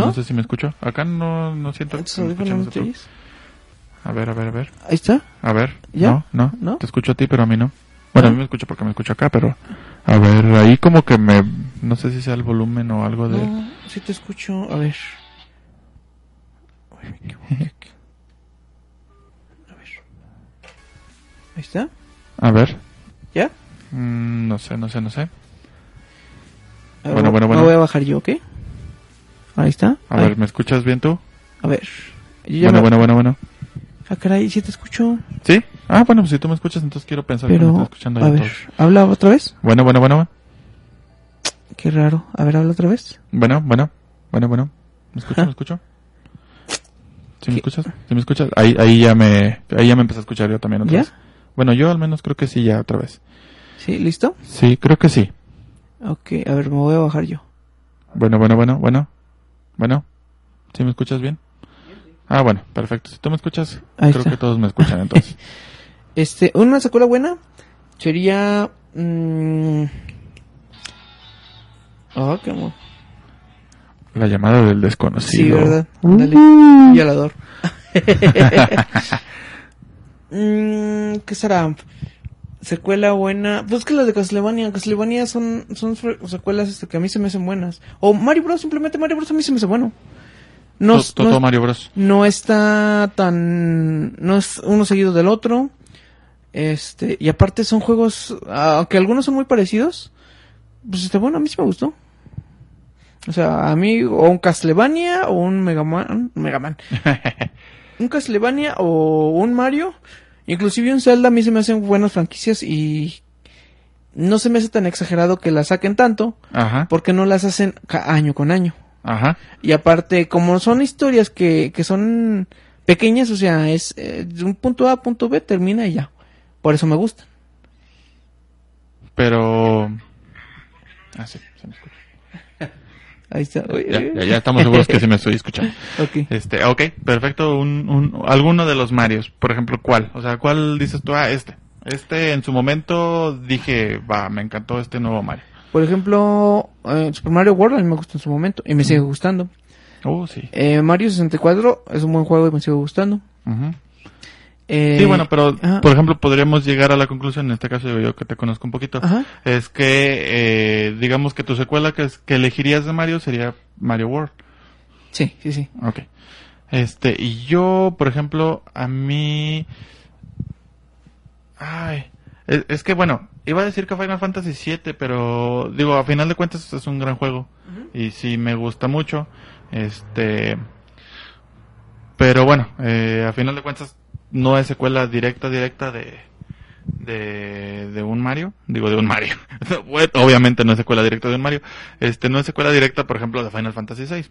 ¿No?
¿No? sé si me escucho. Acá no, no siento que me. A ver, a ver, a ver.
Ahí está.
A ver.
¿Ya?
No, no,
¿No?
Te escucho a ti, pero a mí no. Bueno,
¿No?
a mí me escucho porque me escucho acá, pero... A ver, ahí como que me... No sé si sea el volumen o algo de...
No, sí te escucho. A ver. A ver. Ahí está.
A ver.
¿Ya?
Mm, no sé, no sé, no sé.
A ver,
Bueno, bueno,
me
bueno.
voy a bajar yo, ¿ok? Ahí está.
A
Ahí.
ver, ¿me escuchas bien tú?
A ver.
Bueno,
me-
bueno, bueno, bueno.
Ah, caray, sí te escucho.
¿Sí? Ah, bueno, pues si tú me escuchas, entonces quiero pensar que me
Pero,
estás escuchando
a ver.
todos.
¿Habla otra vez?
Bueno, bueno, bueno, bueno.
Qué raro. A ver, habla otra vez.
Bueno, bueno, bueno, bueno. ¿Me escucho?
Ajá.
¿Me escucho? ¿Sí me escuchas? ¿Sí me escuchas? Ahí, ahí ya me, ahí ya me empecé a escuchar yo también otra
¿Ya?
vez. Bueno, yo al menos creo que sí ya otra vez.
¿Sí? ¿Listo?
Sí, creo que sí.
Ok, a ver, me voy a bajar yo.
Bueno, bueno, bueno, bueno. Bueno. ¿Sí me escuchas bien? Ah, bueno, perfecto. Si tú me escuchas,
Ahí
creo
está.
que todos me escuchan entonces.
Este, una secuela buena sería... Ah, qué amor.
La llamada del
Sí,
desconocido.
¿verdad? Ándale. Violador. Mm, ¿Qué será? Secuela buena. Pues que las de Castlevania. Castlevania son, son secuelas este, que a mí se me hacen buenas. O Mario Bros. Simplemente Mario Bros. a mí se me hace bueno. No,
Mario Bros.
no está tan... No es uno seguido del otro. Este, y aparte son juegos, aunque algunos son muy parecidos, pues este, bueno, a mí sí me gustó. O sea, a mí, o un Castlevania, o un Mega Man, Mega Man. un Castlevania, o un Mario, inclusive un Zelda, a mí se me hacen buenas franquicias y no se me hace tan exagerado que las saquen tanto,
Ajá,
porque no las hacen año con año.
ajá.
Y aparte, como son historias que, que son pequeñas, o sea, es eh, de un punto A a punto B, termina y ya. Por eso me gustan.
pero... Ah, sí, se me escucha.
Ahí está. Oye,
Ya,
oye.
ya, ya estamos seguros que sí me estoy escuchando.
Ok.
Este, ok, perfecto. Un, un, alguno de los Marios, por ejemplo, ¿cuál? O sea, ¿cuál dices tú? Ah, este. Este en su momento dije, va, me encantó este nuevo Mario.
Por ejemplo, eh, Super Mario World a mí me gustó en su momento y me sigue gustando.
Oh, sí.
Eh, Mario 64 es un buen juego y me sigue gustando.
Ujú.
Eh,
Sí, bueno, pero
ajá.
por ejemplo podríamos llegar a la conclusión, en este caso digo yo que te conozco un poquito,
Ajá.
es que eh, digamos que tu secuela que, es- que elegirías de Mario sería Mario World.
Sí, sí, sí.
Ok. Este, y yo, por ejemplo, a mí... Ay, es, es que bueno, iba a decir que Final Fantasy VII, pero digo, a final de cuentas es un gran juego. Y sí me gusta mucho. Este... Pero bueno, eh, a final de cuentas no es secuela directa, directa de, de, de un Mario. Digo, de un Mario. Obviamente no es secuela directa de un Mario. Este, no es secuela directa, por ejemplo, de Final Fantasy VI.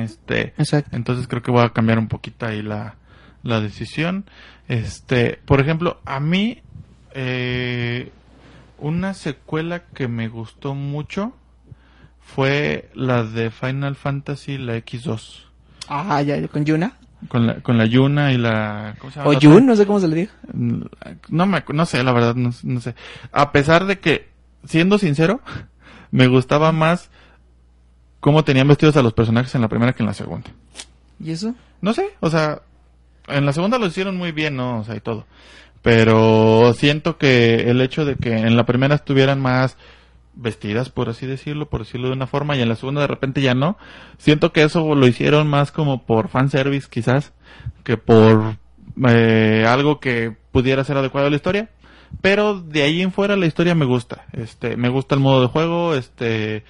Este,
Exacto.
entonces creo que voy a cambiar un poquito ahí la, la decisión. Este, por ejemplo, a mí, eh, una secuela que me gustó mucho fue la de Final Fantasy, la X2.
Ah, ya, ya, con Yuna.
Con la, con la Yuna y la... ¿Cómo se llama?
O
la?
Yun, no sé cómo se le diga.
No me, no sé, la verdad, no, no sé. A pesar de que, siendo sincero, me gustaba más cómo tenían vestidos a los personajes en la primera que en la segunda.
¿Y eso?
No sé, o sea, en la segunda lo hicieron muy bien, ¿no? O sea, y todo. Pero siento que el hecho de que en la primera estuvieran más vestidas, por así decirlo, por decirlo de una forma, y en la segunda de repente ya no, siento que eso lo hicieron más como por fanservice, quizás, que por eh, algo que pudiera ser adecuado a la historia. Pero de ahí en fuera la historia me gusta. Este, me gusta el modo de juego, este,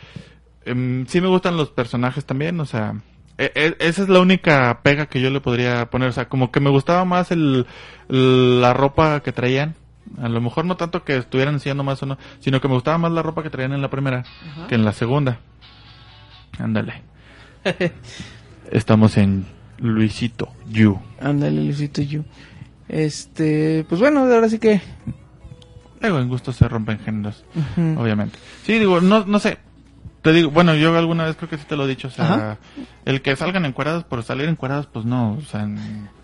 em, sí me gustan los personajes también, o sea, e- e- esa es la única pega que yo le podría poner, o sea, como que me gustaba más el, la ropa que traían. A lo mejor no tanto que estuvieran enseñando más o no, sino que me gustaba más la ropa que traían en la primera que en la segunda. Ándale. Estamos en Luisito You.
Ándale, Luisito Yu. Este, pues bueno, ahora sí que...
Luego en gusto se rompen géneros, obviamente. Sí, digo, no, no sé. Te digo, bueno, yo alguna vez creo que sí te lo he dicho, o sea,
Ajá.
el que salgan encuadrados por salir encuadrados, pues no, o sea,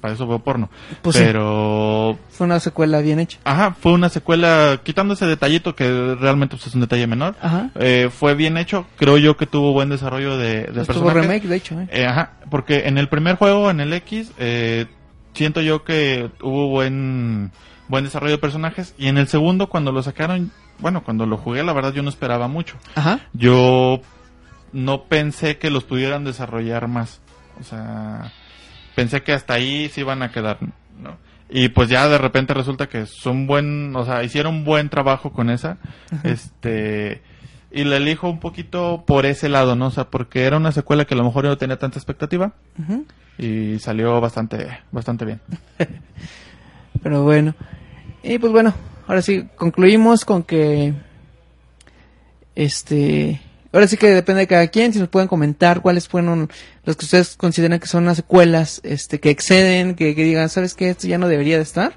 para eso veo porno.
Pues sí.
Pero,
Fue una secuela bien hecha.
ajá, fue una secuela, quitando ese detallito que realmente pues, es un detalle menor,
Ajá.
eh, fue bien hecho, creo yo que tuvo buen desarrollo de, de personajes.
remake, de hecho, ¿eh?
Eh, ajá, porque en el primer juego, en el X, eh, siento yo que hubo buen buen desarrollo de personajes y en el segundo cuando lo sacaron, bueno, cuando lo jugué, la verdad yo no esperaba mucho.
Ajá.
Yo no pensé que los pudieran desarrollar más. O sea, pensé que hasta ahí se iban a quedar, ¿no? Y pues ya de repente resulta que son buen, o sea, hicieron buen trabajo con esa. Este, y la elijo un poquito por ese lado, ¿no? O sea, porque era una secuela que a lo mejor yo no tenía tanta expectativa
ujú.
y salió bastante, bastante bien.
Pero bueno. Y pues bueno, ahora sí, concluimos con que... Este... Ahora sí que depende de cada quien, si nos pueden comentar cuáles fueron los que ustedes consideran que son las secuelas, este, que exceden, que, que digan, ¿sabes qué? Esto ya no debería de estar.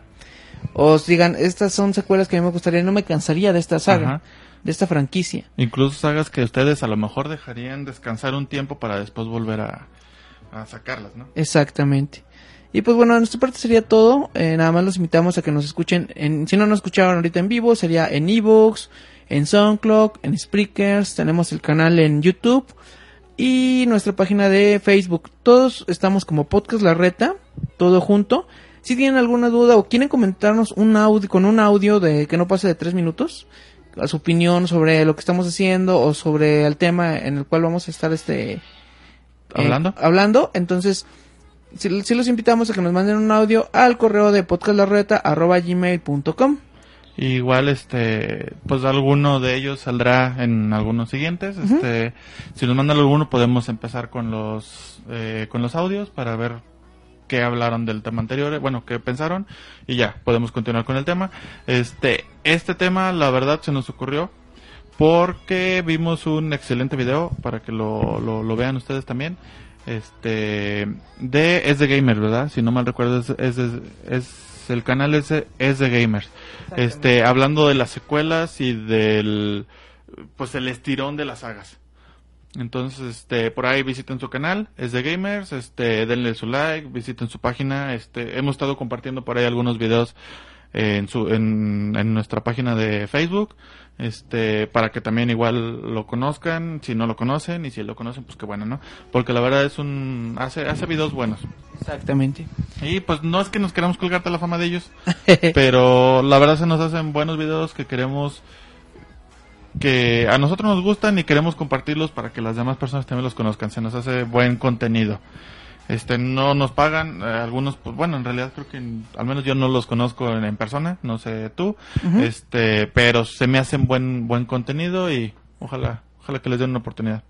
O digan, estas son secuelas que a mí me gustaría, no me cansaría de esta saga,
Ajá.
de esta franquicia.
Incluso sagas que ustedes a lo mejor dejarían descansar un tiempo para después volver a, a sacarlas, ¿no?
Exactamente. Y pues bueno, de nuestra parte sería todo. Eh, nada más los invitamos a que nos escuchen. En, si no nos escucharon ahorita en vivo, sería en Evox, en SoundCloud, en Spreakers. Tenemos el canal en YouTube y nuestra página de Facebook. Todos estamos como Podcast La Reta, todo junto. Si tienen alguna duda o quieren comentarnos un audio con un audio de que no pase de tres minutos, a su opinión sobre lo que estamos haciendo o sobre el tema en el cual vamos a estar este
¿Hablando?
eh, hablando, entonces si, si los invitamos a que nos manden un audio al correo de podcastlarreta@gmail.com.
Igual, este, pues alguno de ellos saldrá en algunos siguientes. Este, si nos mandan alguno, podemos empezar con los, eh, con los audios para ver qué hablaron del tema anterior, bueno, qué pensaron y ya podemos continuar con el tema. Este, este tema, la verdad, se nos ocurrió porque vimos un excelente video para que lo, lo, lo vean ustedes también. Este, de es de gamer, ¿verdad? Si no mal recuerdo es, es, es, el canal es es de gamers. Este, hablando de las secuelas y del, pues el estirón de las sagas. Entonces, este, por ahí visiten su canal, es de gamers, este, denle su like, visiten su página, este, hemos estado compartiendo por ahí algunos videos en su, en, en nuestra página de Facebook, este, para que también igual lo conozcan, si no lo conocen, y si lo conocen, pues qué bueno, ¿no? Porque la verdad es un, hace, hace videos buenos.
Exactamente.
Y pues no es que nos queramos colgarte la fama de ellos, pero la verdad se nos hacen buenos videos que queremos que a nosotros nos gustan y queremos compartirlos para que las demás personas también los conozcan. Se nos hace buen contenido. Este, no nos pagan, eh, algunos, pues bueno, en realidad creo que en- al menos yo no los conozco en, en persona, no sé tú, este, pero se me hacen buen, buen contenido y ojalá, ojalá que les den una oportunidad.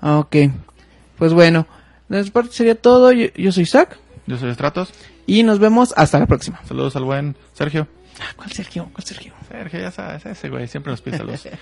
Ok. Pues bueno, de nuestra parte sería todo. Yo, yo soy Isaac
Yo soy Estratos,
y nos vemos hasta la próxima.
saludos al buen Sergio.
Ah, ¿Cuál Sergio? ¿Cuál Sergio?
Sergio, ya sabes, ese güey siempre nos pide saludos.